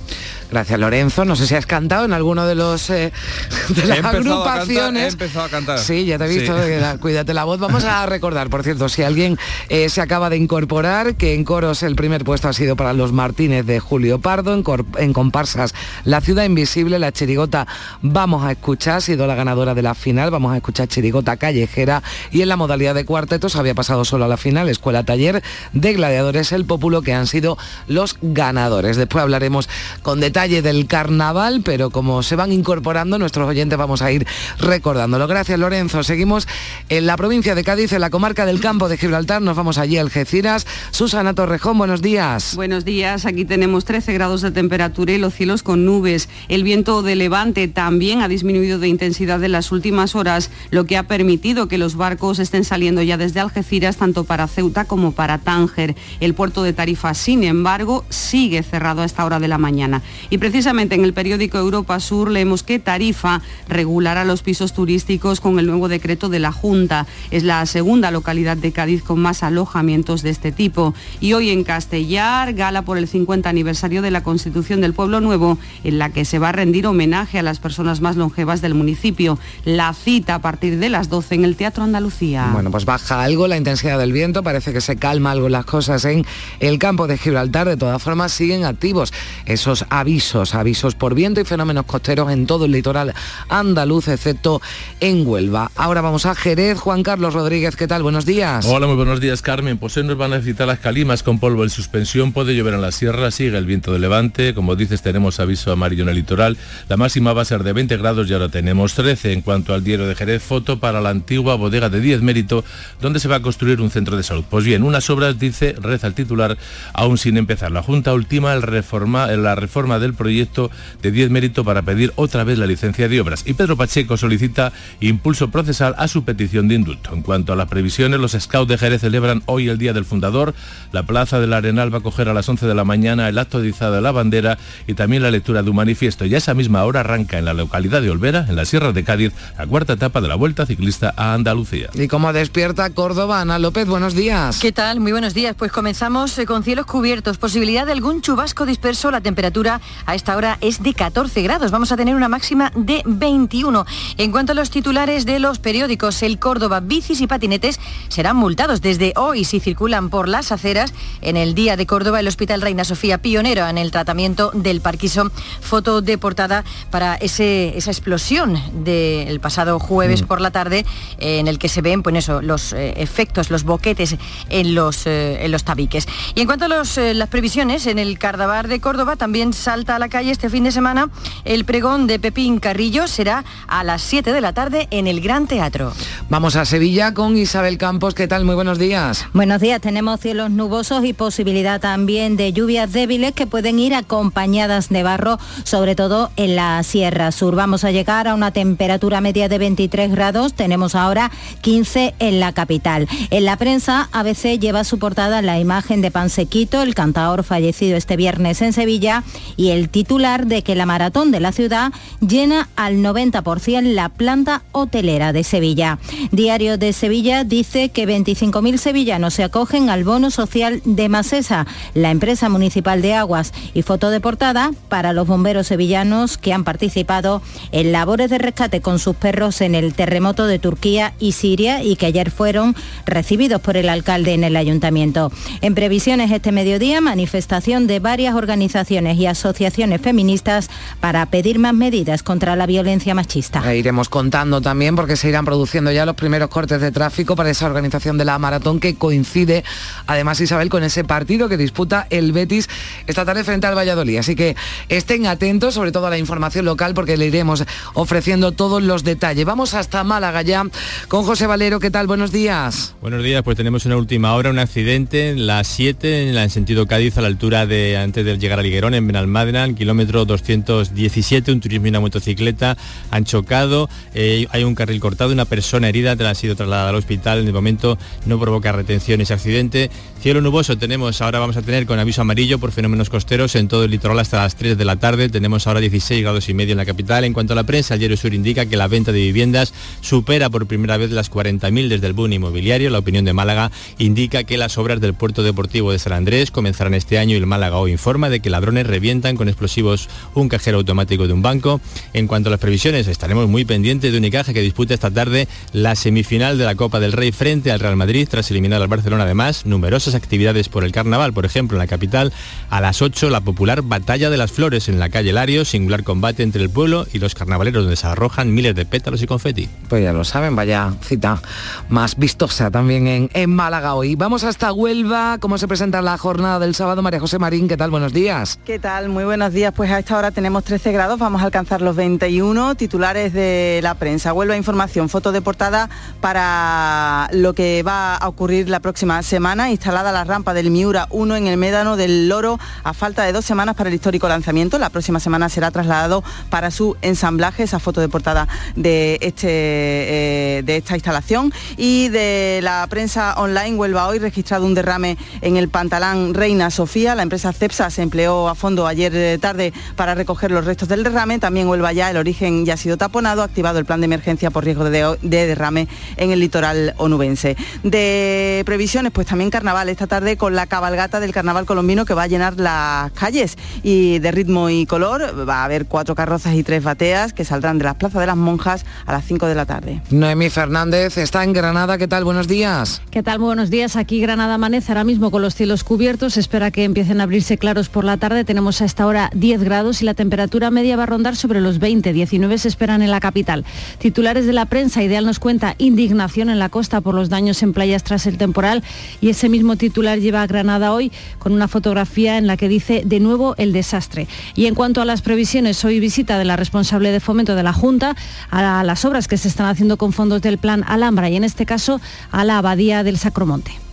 Gracias Lorenzo. No sé si has cantado en alguno de los eh, de las agrupaciones. he empezado a cantar. Sí, ya te he visto. Cuídate la voz. Vamos a recordar, por cierto, si alguien eh, se acaba de incorporar, que en coros el primer puesto ha sido para los Martínez de Julio Pardo, en, en comparsas La Ciudad Invisible, la chirigota Vamos a escuchar, ha sido la ganadora de la final, vamos a escuchar chirigota callejera y en la modalidad de cuartetos había pasado solo a la final, Escuela Taller de Gladiadores El Populo, que han sido los ganadores. Después hablaremos con detalle del carnaval, pero como se van incorporando nuestros oyentes vamos a ir recordándolo. Gracias Lorenzo. Seguimos en la provincia de Cádiz, en la comarca del campo de Gibraltar. Nos vamos allí a Algeciras. Susana Torrejón, buenos días. Buenos días. Aquí tenemos 13 grados de temperatura y los cielos con nubes. El viento de levante también ha disminuido de intensidad en las últimas horas, lo que ha permitido que los barcos estén saliendo ya desde Algeciras, tanto para Ceuta como para Tánger. El puerto de Tarifa, sin embargo, sigue cerrado a esta hora de la mañana. Y precisamente en el periódico Europa Sur leemos que Tarifa regulará los pisos turísticos con el nuevo decreto de la Junta. Es la segunda localidad de Cádiz con más alojamientos de este tipo. Y hoy en Castellar, gala por el 50 aniversario de la Constitución del Pueblo Nuevo, en la que se va a rendir homenaje a las personas más longevas del municipio. La cita a partir de las 12 en el Teatro Andalucía. Bueno, pues baja algo la intensidad del viento, parece que se calma algo las cosas en el campo de Gibraltar. De todas formas, siguen activos esos avisos avisos, por viento y fenómenos costeros en todo el litoral andaluz, excepto en Huelva. Ahora vamos a Jerez. Juan Carlos Rodríguez, ¿qué tal? Buenos días. Hola, muy buenos días, Carmen. Pues hoy nos van a necesitar las calimas con polvo en suspensión. Puede llover en la sierra, sigue el viento de levante. Como dices, tenemos aviso amarillo en el litoral. La máxima va a ser de 20 grados y ahora tenemos 13. En cuanto al diario de Jerez, foto para la antigua bodega de 10 mérito, donde se va a construir un centro de salud. Pues bien, unas obras, dice, reza el titular, aún sin empezar. La Junta última el reforma, la reforma de el proyecto de 10 mérito para pedir otra vez la licencia de obras. Y Pedro Pacheco solicita impulso procesal a su petición de indulto. En cuanto a las previsiones, los scouts de Jerez celebran hoy el Día del Fundador. La Plaza del Arenal va a coger a las 11 de la mañana el acto de izada de la bandera y también la lectura de un manifiesto. Y a esa misma hora arranca en la localidad de Olvera, en la Sierra de Cádiz, la cuarta etapa de la Vuelta Ciclista a Andalucía. Y como despierta Córdoba, Ana López, buenos días. ¿Qué tal? Muy buenos días. Pues comenzamos eh, con cielos cubiertos, posibilidad de algún chubasco disperso, la temperatura a esta hora es de 14 grados. Vamos a tener una máxima de 21. En cuanto a los titulares de los periódicos, el Córdoba, bicis y patinetes serán multados desde hoy si circulan por las aceras. En el Día de Córdoba, el Hospital Reina Sofía, pionero en el tratamiento del Parkinson. Foto de portada para ese, esa explosión del pasado jueves mm. por la tarde, en el que se ven pues eso, los eh, efectos, los boquetes en los, eh, en los tabiques. Y en cuanto a los, eh, las previsiones, en el Cardabar de Córdoba también salta a la calle este fin de semana el pregón de Pepín Carrillo será a las 7 de la tarde en el Gran Teatro. Vamos a Sevilla con Isabel Campos. ¿Qué tal? Muy buenos días. Buenos días. Tenemos cielos nubosos y posibilidad también de lluvias débiles que pueden ir acompañadas de barro, sobre todo en la Sierra Sur. Vamos a llegar a una temperatura media de 20 23 grados, tenemos ahora 15 en la capital. En la prensa, ABC lleva su portada la imagen de Pansequito, el cantador fallecido este viernes en Sevilla, y el titular de que la maratón de la ciudad llena al 90% la planta hotelera de Sevilla. Diario de Sevilla dice que 25.000 sevillanos se acogen al bono social de Masesa, la empresa municipal de aguas, y foto de portada para los bomberos sevillanos que han participado en labores de rescate con sus perros en el terremoto de Turquía y Siria y que ayer fueron recibidos por el alcalde en el ayuntamiento. En previsiones este mediodía, manifestación de varias organizaciones y asociaciones feministas para pedir más medidas contra la violencia machista. Iremos contando también porque se irán produciendo ya los primeros cortes de tráfico para esa organización de la maratón que coincide, además Isabel, con ese partido que disputa el Betis esta tarde frente al Valladolid. Así que estén atentos, sobre todo a la información local, porque le iremos ofreciendo todos los detalles. Vamos hasta Málaga ya con José Valero. ¿Qué tal? Buenos días. Buenos días, pues tenemos una última hora, un accidente en la 7, en, la, en sentido Cádiz, a la altura de antes de llegar a Liguerón, en Benalmádena, kilómetro 217, un turismo y una motocicleta han chocado, eh, hay un carril cortado, una persona herida ha sido trasladada al hospital, en el momento no provoca retención ese accidente. Cielo nuboso tenemos, ahora vamos a tener con aviso amarillo por fenómenos costeros en todo el litoral hasta las 3 de la tarde, tenemos ahora 16 grados y medio en la capital. En cuanto a la prensa, el diario Sur indica que la venta de viviendas supera por primera vez las 40.000 desde el boom inmobiliario. La opinión de Málaga indica que las obras del puerto deportivo de San Andrés comenzarán este año y el Málaga hoy informa de que ladrones revientan con explosivos un cajero automático de un banco. En cuanto a las previsiones, estaremos muy pendientes de Unicaja que disputa esta tarde la semifinal de la Copa del Rey frente al Real Madrid tras eliminar al Barcelona. Además, numerosas actividades por el carnaval, por ejemplo, en la capital, a las 8 la popular Batalla de las Flores en la calle Lario, singular combate entre el pueblo y los carnavaleros donde se arrojan miles de pétalos y confeti. Pues ya lo saben, vaya cita más vistosa también en, en Málaga hoy. Vamos hasta Huelva, ¿cómo se presenta la jornada del sábado? María José Marín, ¿qué tal? Buenos días. ¿Qué tal? Muy buenos días. Pues a esta hora tenemos 13 grados, vamos a alcanzar los 21 titulares de la prensa. Huelva Información, foto de portada para lo que va a ocurrir la próxima semana, instalada la rampa del Miura 1 en el Médano del Loro a falta de dos semanas para el histórico lanzamiento. La próxima semana será trasladado para su ensamblaje, esa foto de portada de, este, eh, de esta instalación. Y de la prensa online, Huelva hoy registrado un derrame en el pantalán Reina Sofía. La empresa CEPSA se empleó a fondo ayer eh, tarde para recoger los restos del derrame. También Huelva ya, el origen ya ha sido taponado, activado el plan de emergencia por riesgo de, de derrame en el litoral onubense. De previsiones, pues también carnaval esta tarde con la cabalgata del carnaval colombino que va a llenar las calles y de ritmo y color. Va a haber cuatro carrozas y tres bateas que saldrán de las plazas de las monjas a las 5 de la tarde. Noemí Fernández está en Granada, ¿qué tal? Buenos días. ¿Qué tal? Muy buenos días. Aquí Granada amanece ahora mismo con los cielos cubiertos. Espera que empiecen a abrirse claros por la tarde. Tenemos a esta hora 10 grados y la temperatura media va a rondar sobre los 20. 19 se esperan en la capital. Titulares de la prensa, Ideal nos cuenta indignación en la costa por los daños en playas tras el temporal y ese mismo titular lleva a Granada hoy con una fotografía en la que dice de nuevo el desastre. Y en cuanto a las previsiones, hoy visita de la responsable de fomento de la Junta a las obras que se están haciendo con fondos del plan Alhambra y en este caso a la Abadía del Sacromonte.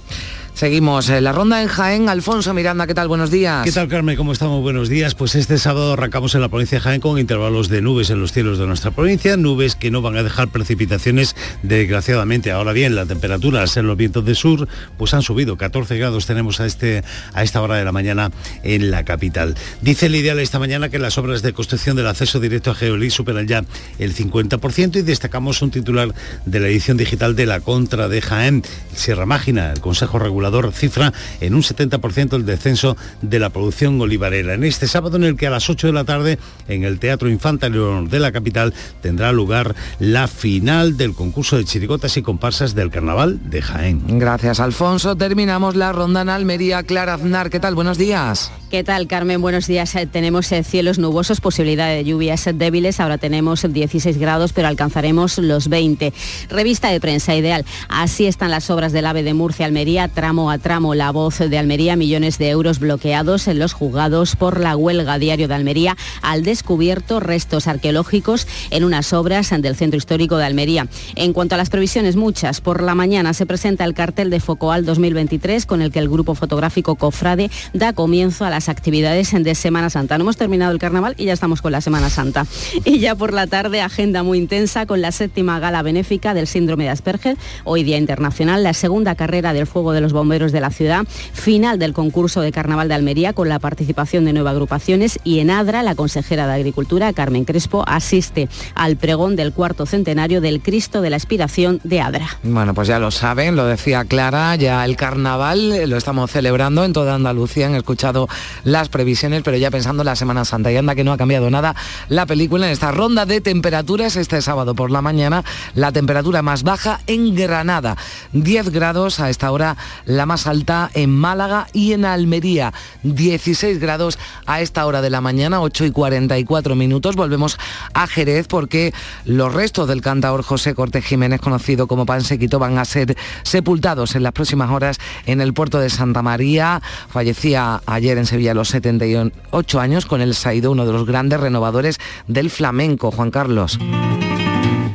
Seguimos la ronda en Jaén. Alfonso Miranda, ¿qué tal? Buenos días. ¿Qué tal, Carmen? ¿Cómo estamos? Buenos días. Pues este sábado arrancamos en la provincia de Jaén con intervalos de nubes en los cielos de nuestra provincia, nubes que no van a dejar precipitaciones, desgraciadamente. Ahora bien, la temperatura, al ser los vientos de sur, pues han subido. 14 grados tenemos a, este, a esta hora de la mañana en la capital. Dice el ideal esta mañana que las obras de construcción del acceso directo a Geolí superan ya el 50% y destacamos un titular de la edición digital de la Contra de Jaén, Sierra Mágina, el Consejo Regulador cifra en un 70% el descenso de la producción olivarera. En este sábado en el que a las 8 de la tarde en el Teatro Infanta León de la capital tendrá lugar la final del concurso de chiricotas y comparsas del Carnaval de Jaén. Gracias Alfonso. Terminamos la ronda en Almería. Clara Aznar, ¿qué tal? Buenos días. ¿Qué tal, Carmen? Buenos días. Eh, tenemos eh, cielos nubosos, posibilidad de lluvias débiles. Ahora tenemos 16 grados, pero alcanzaremos los 20. Revista de prensa ideal. Así están las obras del AVE de Murcia, Almería, tramo a tramo La Voz de Almería, millones de euros bloqueados en los juzgados por la huelga diario de Almería al descubierto restos arqueológicos en unas obras del centro histórico de Almería. En cuanto a las previsiones, muchas. Por la mañana se presenta el cartel de Focoal 2023 con el que el grupo fotográfico Cofrade da comienzo a las actividades de Semana Santa. No hemos terminado el carnaval y ya estamos con la Semana Santa. Y ya por la tarde, agenda muy intensa con la séptima gala benéfica del síndrome de Asperger, hoy Día Internacional, la segunda carrera del Fuego de los Bomberos de la ciudad, final del concurso de Carnaval de Almería con la participación de nueve agrupaciones y en Adra, la consejera de Agricultura, Carmen Crespo, asiste al pregón del cuarto centenario del Cristo de la Expiración de Adra. Bueno, pues ya lo saben, lo decía Clara, ya el carnaval lo estamos celebrando en toda Andalucía, han escuchado las previsiones, pero ya pensando en la Semana Santa y anda que no ha cambiado nada la película en esta ronda de temperaturas este sábado por la mañana, la temperatura más baja en Granada, 10 grados a esta hora, la más alta en Málaga y en Almería, 16 grados a esta hora de la mañana, 8 y 44 minutos, volvemos a Jerez porque los restos del cantador José Cortés Jiménez, conocido como Pansequito, van a ser sepultados en las próximas horas en el puerto de Santa María. Fallecía ayer en Sevilla a los 78 años con el Saido, uno de los grandes renovadores del flamenco, Juan Carlos.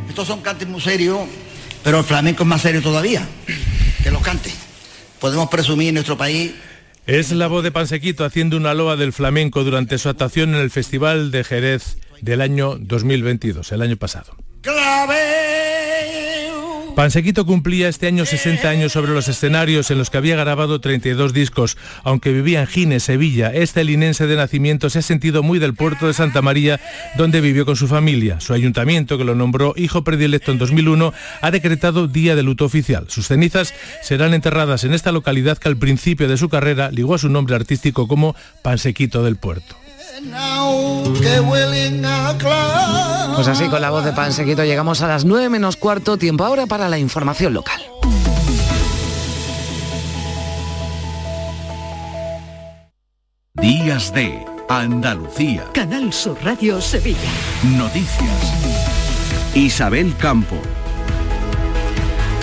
Estos son cantes muy serios, pero el flamenco es más serio todavía que los cantes. Podemos presumir en nuestro país es la voz de Pansequito haciendo una loa del flamenco durante su actuación en el Festival de Jerez del año 2022, el año pasado. Pansequito cumplía este año 60 años sobre los escenarios en los que había grabado 32 discos. Aunque vivía en Gines, Sevilla, este linense de nacimiento se ha sentido muy del puerto de Santa María, donde vivió con su familia. Su ayuntamiento, que lo nombró hijo predilecto en 2001, ha decretado día de luto oficial. Sus cenizas serán enterradas en esta localidad que al principio de su carrera ligó a su nombre artístico como Pansequito del Puerto. Pues así con la voz de Pansequito llegamos a las 9 menos cuarto, tiempo ahora para la información local. Días de Andalucía. Canal Sur Radio Sevilla. Noticias. Isabel Campo.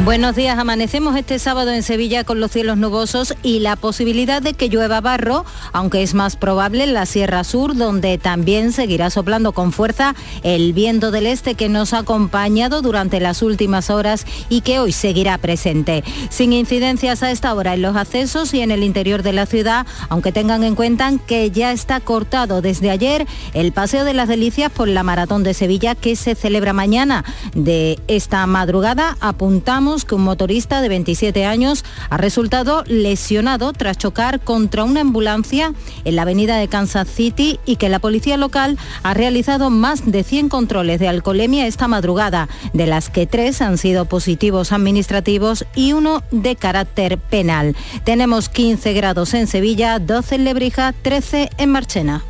Buenos días, amanecemos este sábado en Sevilla con los cielos nubosos y la posibilidad de que llueva barro, aunque es más probable en la Sierra Sur, donde también seguirá soplando con fuerza el viento del este que nos ha acompañado durante las últimas horas y que hoy seguirá presente. Sin incidencias a esta hora en los accesos y en el interior de la ciudad, aunque tengan en cuenta que ya está cortado desde ayer el Paseo de las Delicias por la Maratón de Sevilla que se celebra mañana. De esta madrugada apuntamos que un motorista de 27 años ha resultado lesionado tras chocar contra una ambulancia en la avenida de Kansas City y que la policía local ha realizado más de 100 controles de alcoholemia esta madrugada, de las que tres han sido positivos administrativos y uno de carácter penal. Tenemos 15 grados en Sevilla, 12 en Lebrija, 13 en Marchena.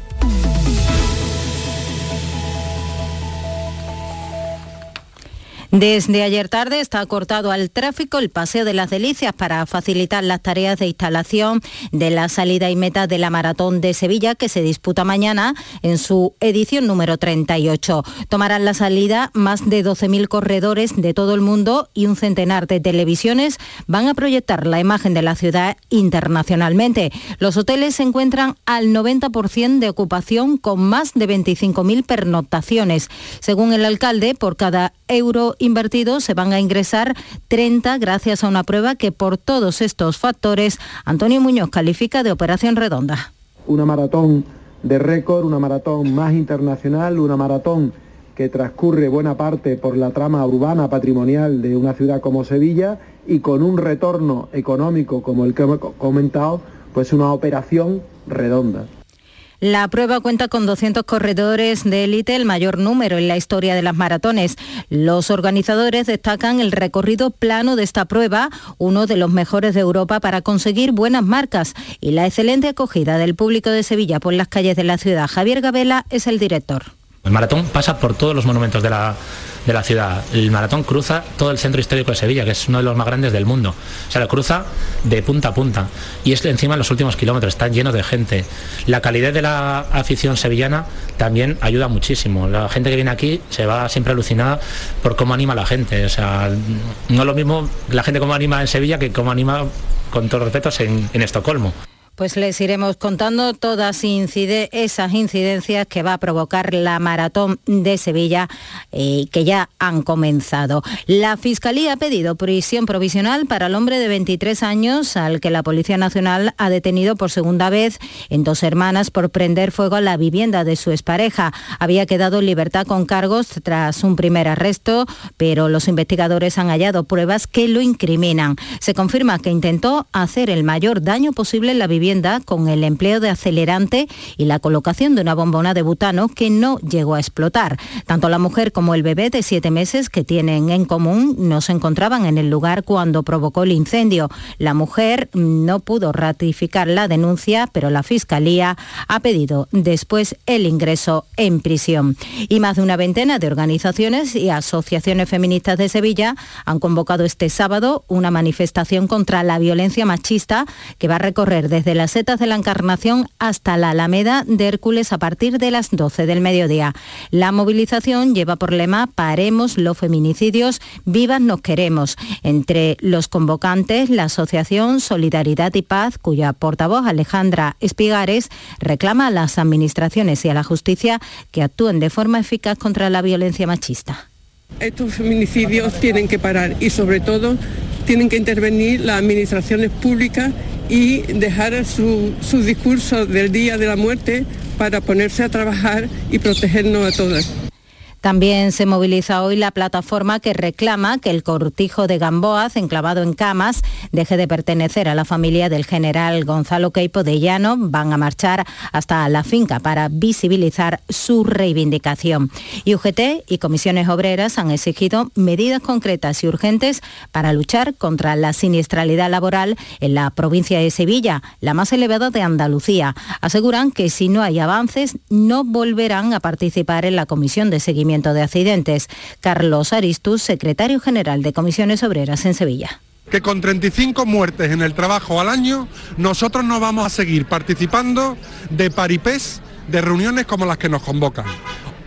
Desde ayer tarde está cortado al tráfico el Paseo de las Delicias para facilitar las tareas de instalación de la salida y meta de la Maratón de Sevilla que se disputa mañana en su edición número 38. Tomarán la salida más de 12.000 corredores de todo el mundo y un centenar de televisiones van a proyectar la imagen de la ciudad internacionalmente. Los hoteles se encuentran al 90% de ocupación con más de 25.000 pernoctaciones. Según el alcalde, por cada euro invertidos se van a ingresar 30 gracias a una prueba que por todos estos factores Antonio Muñoz califica de operación redonda. Una maratón de récord, una maratón más internacional, una maratón que transcurre buena parte por la trama urbana patrimonial de una ciudad como Sevilla y con un retorno económico como el que he comentado, pues una operación redonda. La prueba cuenta con 200 corredores de élite, el mayor número en la historia de las maratones. Los organizadores destacan el recorrido plano de esta prueba, uno de los mejores de Europa para conseguir buenas marcas y la excelente acogida del público de Sevilla por las calles de la ciudad. Javier Gabela es el director. El maratón pasa por todos los monumentos de la, de la ciudad. El maratón cruza todo el centro histórico de Sevilla, que es uno de los más grandes del mundo. O sea, lo cruza de punta a punta. Y es encima en los últimos kilómetros, están llenos de gente. La calidad de la afición sevillana también ayuda muchísimo. La gente que viene aquí se va siempre alucinada por cómo anima la gente. O sea, no es lo mismo la gente como anima en Sevilla que cómo anima con todos los respetos, en, en Estocolmo. Pues les iremos contando todas esas incidencias que va a provocar la maratón de Sevilla eh, que ya han comenzado. La Fiscalía ha pedido prisión provisional para el hombre de 23 años al que la Policía Nacional ha detenido por segunda vez en dos hermanas por prender fuego a la vivienda de su expareja. Había quedado en libertad con cargos tras un primer arresto, pero los investigadores han hallado pruebas que lo incriminan. Se confirma que intentó hacer el mayor daño posible en la vivienda con el empleo de acelerante y la colocación de una bombona de butano que no llegó a explotar. Tanto la mujer como el bebé de siete meses que tienen en común no se encontraban en el lugar cuando provocó el incendio. La mujer no pudo ratificar la denuncia, pero la Fiscalía ha pedido después el ingreso en prisión. Y más de una veintena de organizaciones y asociaciones feministas de Sevilla han convocado este sábado una manifestación contra la violencia machista que va a recorrer desde las setas de la Encarnación hasta la Alameda de Hércules a partir de las 12 del mediodía. La movilización lleva por lema Paremos los feminicidios, vivas nos queremos. Entre los convocantes, la Asociación Solidaridad y Paz, cuya portavoz Alejandra Espigares reclama a las administraciones y a la justicia que actúen de forma eficaz contra la violencia machista. Estos feminicidios tienen que parar y sobre todo tienen que intervenir las administraciones públicas y dejar su, su discurso del día de la muerte para ponerse a trabajar y protegernos a todas. También se moviliza hoy la plataforma que reclama que el cortijo de Gamboaz, enclavado en Camas, deje de pertenecer a la familia del general Gonzalo Queipo de Llano. Van a marchar hasta la finca para visibilizar su reivindicación. Y UGT y comisiones obreras han exigido medidas concretas y urgentes para luchar contra la siniestralidad laboral en la provincia de Sevilla, la más elevada de Andalucía. Aseguran que si no hay avances, no volverán a participar en la comisión de seguimiento de Accidentes. Carlos Aristus, secretario general de Comisiones Obreras en Sevilla que con 35 muertes en el trabajo al año, nosotros no vamos a seguir participando de paripés, de reuniones como las que nos convocan.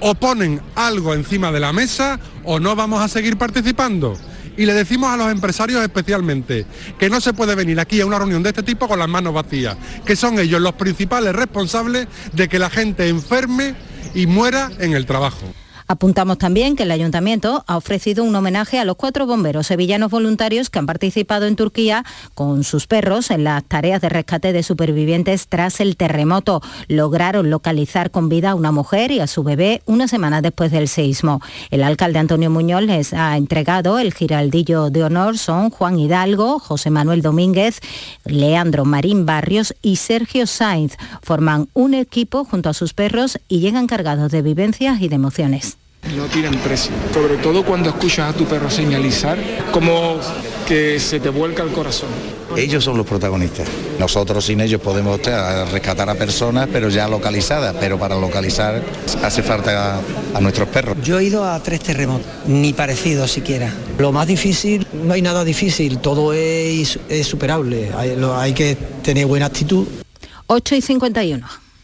O ponen algo encima de la mesa o no vamos a seguir participando. Y le decimos a los empresarios especialmente que no se puede venir aquí a una reunión de este tipo con las manos vacías, que son ellos los principales responsables de que la gente enferme y muera en el trabajo. Apuntamos también que el ayuntamiento ha ofrecido un homenaje a los cuatro bomberos sevillanos voluntarios que han participado en Turquía con sus perros en las tareas de rescate de supervivientes tras el terremoto. Lograron localizar con vida a una mujer y a su bebé una semana después del seísmo. El alcalde Antonio Muñoz les ha entregado el giraldillo de honor. Son Juan Hidalgo, José Manuel Domínguez, Leandro Marín Barrios y Sergio Sainz. Forman un equipo junto a sus perros y llegan cargados de vivencias y de emociones no tienen precio. Sobre todo cuando escuchas a tu perro señalizar, como que se te vuelca el corazón. Ellos son los protagonistas. Nosotros sin ellos podemos rescatar a personas, pero ya localizadas. Pero para localizar hace falta a, nuestros perros. Yo he ido a tres terremotos, ni parecido siquiera. Lo más difícil, no hay nada difícil, todo es, superable. Hay, hay que tener buena actitud. 8 y 51.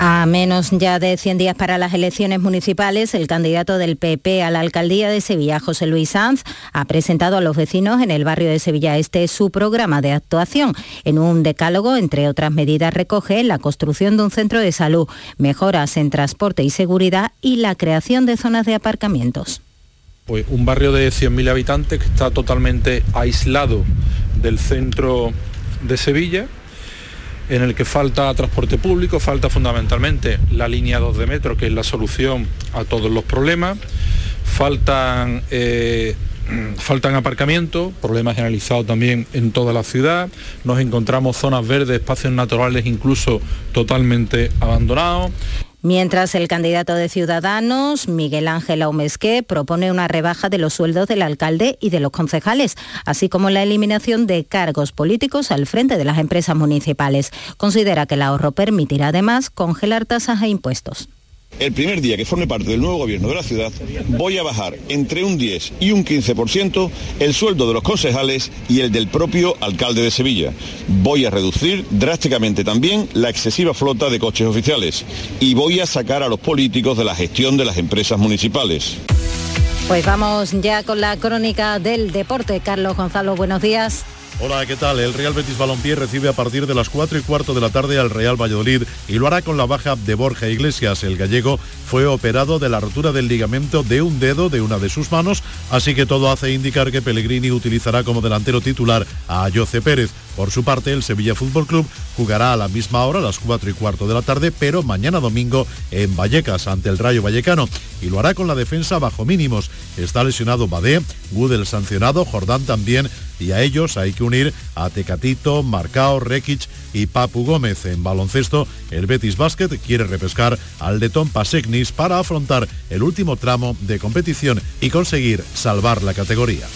A menos ya de 100 días para las elecciones municipales, el candidato del PP a la alcaldía de Sevilla, José Luis Sanz, ha presentado a los vecinos en el barrio de Sevilla Este su programa de actuación. En un decálogo, entre otras medidas, recoge la construcción de un centro de salud, mejoras en transporte y seguridad y la creación de zonas de aparcamientos. Pues un barrio de 100.000 habitantes que está totalmente aislado del centro de Sevilla en el que falta transporte público, falta fundamentalmente la línea 2 de metro, que es la solución a todos los problemas, faltan, eh, faltan aparcamientos, problemas generalizados también en toda la ciudad, nos encontramos zonas verdes, espacios naturales incluso totalmente abandonados. Mientras el candidato de Ciudadanos, Miguel Ángel Aumesqué, propone una rebaja de los sueldos del alcalde y de los concejales, así como la eliminación de cargos políticos al frente de las empresas municipales. Considera que el ahorro permitirá además congelar tasas e impuestos. El primer día que forme parte del nuevo gobierno de la ciudad, voy a bajar entre un 10 y un 15% el sueldo de los concejales y el del propio alcalde de Sevilla. Voy a reducir drásticamente también la excesiva flota de coches oficiales y voy a sacar a los políticos de la gestión de las empresas municipales. Pues vamos ya con la crónica del deporte. Carlos Gonzalo, buenos días. Hola, ¿qué tal? El Real Betis Balompié recibe a partir de las 4 y cuarto de la tarde al Real Valladolid y lo hará con la baja de Borja Iglesias. El gallego fue operado de la rotura del ligamento de un dedo de una de sus manos, así que todo hace indicar que Pellegrini utilizará como delantero titular a Jose Pérez. Por su parte, el Sevilla Fútbol Club jugará a la misma hora, a las 4 y cuarto de la tarde, pero mañana domingo en Vallecas, ante el Rayo Vallecano, y lo hará con la defensa bajo mínimos. Está lesionado Badé, Gudel sancionado, Jordán también, y a ellos hay que unir a Tecatito, Marcao, Rekic y Papu Gómez. En baloncesto, el Betis Basket quiere repescar al Letón Pasegnis para afrontar el último tramo de competición y conseguir salvar la categoría.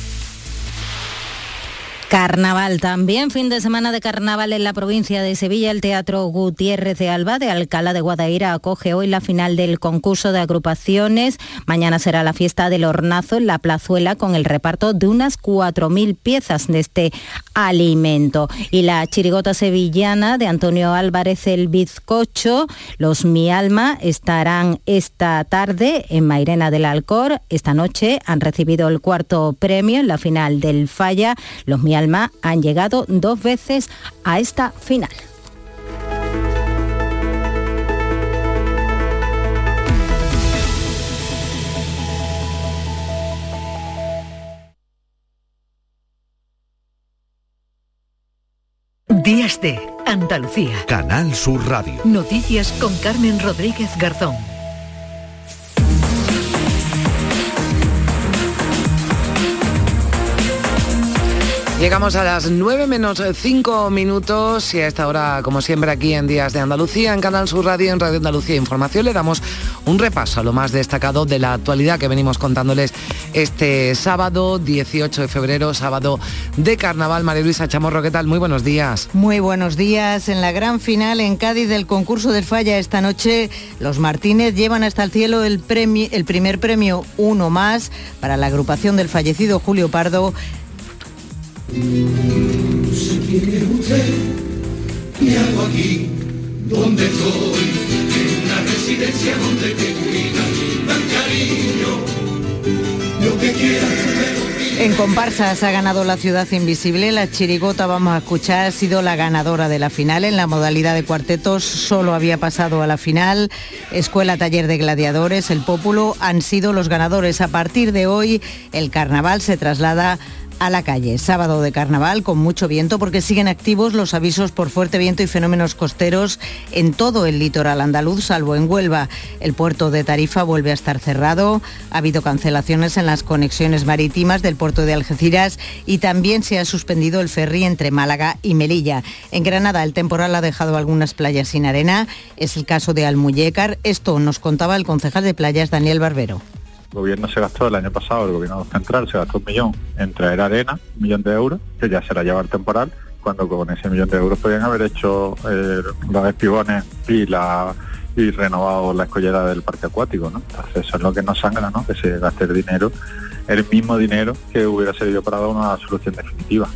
Carnaval también, fin de semana de carnaval en la provincia de Sevilla. El Teatro Gutiérrez de Alba de Alcalá de Guadaira acoge hoy la final del concurso de agrupaciones. Mañana será la fiesta del hornazo en la plazuela con el reparto de unas 4.000 piezas de este alimento. Y la chirigota sevillana de Antonio Álvarez el Bizcocho, los Mi Alma, estarán esta tarde en Mairena del Alcor. Esta noche han recibido el cuarto premio en la final del Falla. Los Mi Alma han llegado dos veces a esta final. Días de Andalucía. Canal Sur Radio. Noticias con Carmen Rodríguez Garzón. Llegamos a las 9 menos 5 minutos y a esta hora, como siempre, aquí en Días de Andalucía, en Canal Sur Radio, en Radio Andalucía Información, le damos un repaso a lo más destacado de la actualidad que venimos contándoles este sábado 18 de febrero, sábado de Carnaval. María Luisa Chamorro, ¿qué tal? Muy buenos días. Muy buenos días. En la gran final en Cádiz del concurso del Falla esta noche, los Martínez llevan hasta el cielo el, premio, el primer premio, uno más, para la agrupación del fallecido Julio Pardo En comparsas ha ganado la ciudad invisible. La chirigota, vamos a escuchar, ha sido la ganadora de la final. En la modalidad de cuartetos solo había pasado a la final. Escuela Taller de Gladiadores, el Pópulo han sido los ganadores. A partir de hoy, el carnaval se traslada a la calle. Sábado de carnaval con mucho viento porque siguen activos los avisos por fuerte viento y fenómenos costeros en todo el litoral andaluz, salvo en Huelva. El puerto de Tarifa vuelve a estar cerrado. Ha habido cancelaciones en las conexiones marítimas del puerto de Algeciras y también se ha suspendido el ferry entre Málaga y Melilla. En Granada el temporal ha dejado algunas playas sin arena. Es el caso de Almuñécar. Esto nos contaba el concejal de playas Daniel Barbero. El gobierno se gastó el año pasado, el gobierno central se gastó un millón en traer arena, un millón de euros, que ya se la lleva el temporal, cuando con ese millón de euros podían haber hecho eh, los espigones y la y renovado la escollera del parque acuático, ¿no? Entonces eso es lo que nos sangra, ¿no? Que se gaste el dinero, el mismo dinero que hubiera servido para dar una solución definitiva.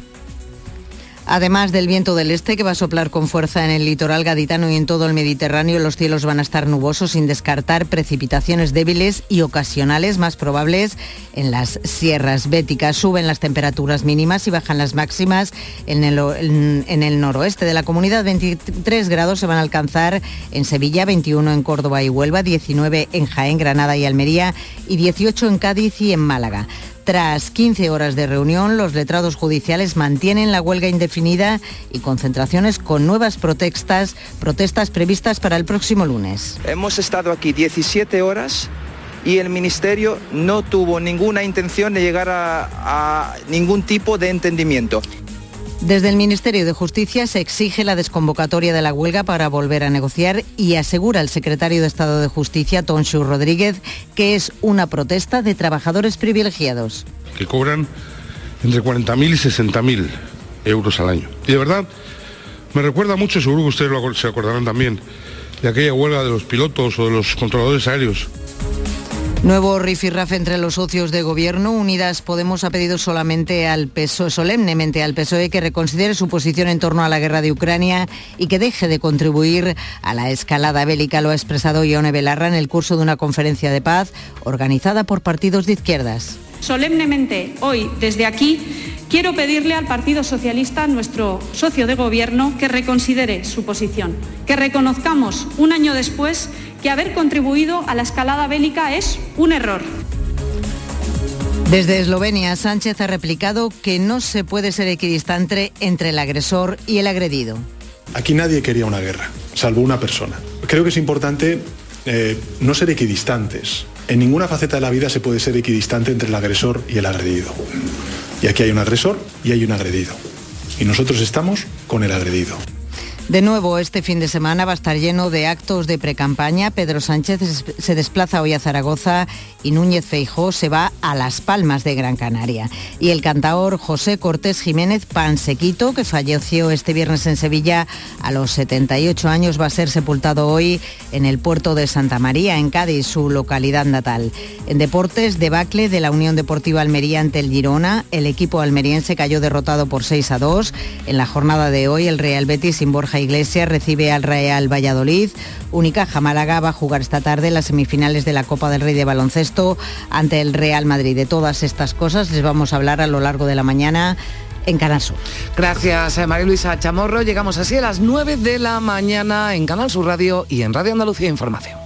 Además del viento del este que va a soplar con fuerza en el litoral gaditano y en todo el Mediterráneo, los cielos van a estar nubosos sin descartar precipitaciones débiles y ocasionales más probables en las sierras béticas. Suben las temperaturas mínimas y bajan las máximas en el, en, el noroeste de la comunidad. 23 grados se van a alcanzar en Sevilla, 21 en Córdoba y Huelva, 19 en Jaén, Granada y Almería y 18 en Cádiz y en Málaga. Tras 15 horas de reunión, los letrados judiciales mantienen la huelga indefinida y concentraciones con nuevas protestas, protestas previstas para el próximo lunes. Hemos estado aquí 17 horas y el Ministerio no tuvo ninguna intención de llegar a, a ningún tipo de entendimiento. Desde el Ministerio de Justicia se exige la desconvocatoria de la huelga para volver a negociar y asegura el secretario de Estado de Justicia, Tonshu Rodríguez, que es una protesta de trabajadores privilegiados. Que cobran entre 40.000 y 60.000 euros al año. Y de verdad, me recuerda mucho, seguro que ustedes lo, se acordarán también, de aquella huelga de los pilotos o de los controladores aéreos Nuevo rifirrafe entre los socios de gobierno. Unidas Podemos ha pedido solamente al PSOE, solemnemente al PSOE que reconsidere su posición en torno a la guerra de Ucrania y que deje de contribuir a la escalada bélica. Lo ha expresado Ione Belarra en el curso de una conferencia de paz organizada por partidos de izquierdas. Solemnemente hoy, desde aquí, quiero pedirle al Partido Socialista, nuestro socio de gobierno, que reconsidere su posición, que reconozcamos un año después que haber contribuido a la escalada bélica es un error. Desde Eslovenia, Sánchez ha replicado que no se puede ser equidistante entre el agresor y el agredido. Aquí nadie quería una guerra, salvo una persona. Creo que es importante eh, no ser equidistantes. En ninguna faceta de la vida se puede ser equidistante entre el agresor y el agredido. Y aquí hay un agresor y hay un agredido. Y nosotros estamos con el agredido. De nuevo, este fin de semana va a estar lleno de actos de precampaña. Pedro Sánchez se desplaza hoy a Zaragoza y Núñez Feijó se va a Las Palmas de Gran Canaria. Y el cantaor José Cortés Jiménez Pansequito, que falleció este viernes en Sevilla a los 78 años, va a ser sepultado hoy en el puerto de Santa María, en Cádiz, su localidad natal. En deportes, debacle de la Unión Deportiva Almería ante el Girona. El equipo almeriense cayó derrotado por 6 a 2. En la jornada de hoy, el Real Betis sin Borja Iglesias recibe al Real Valladolid. Unicaja Málaga va a jugar esta tarde las semifinales de la Copa del Rey de Baloncesto ante el Real Madrid. De todas estas cosas les vamos a hablar a lo largo de la mañana en Canal Sur. Gracias, eh, María Luisa Chamorro. Llegamos así a las 9 de la mañana en Canal Sur Radio y en Radio Andalucía Información.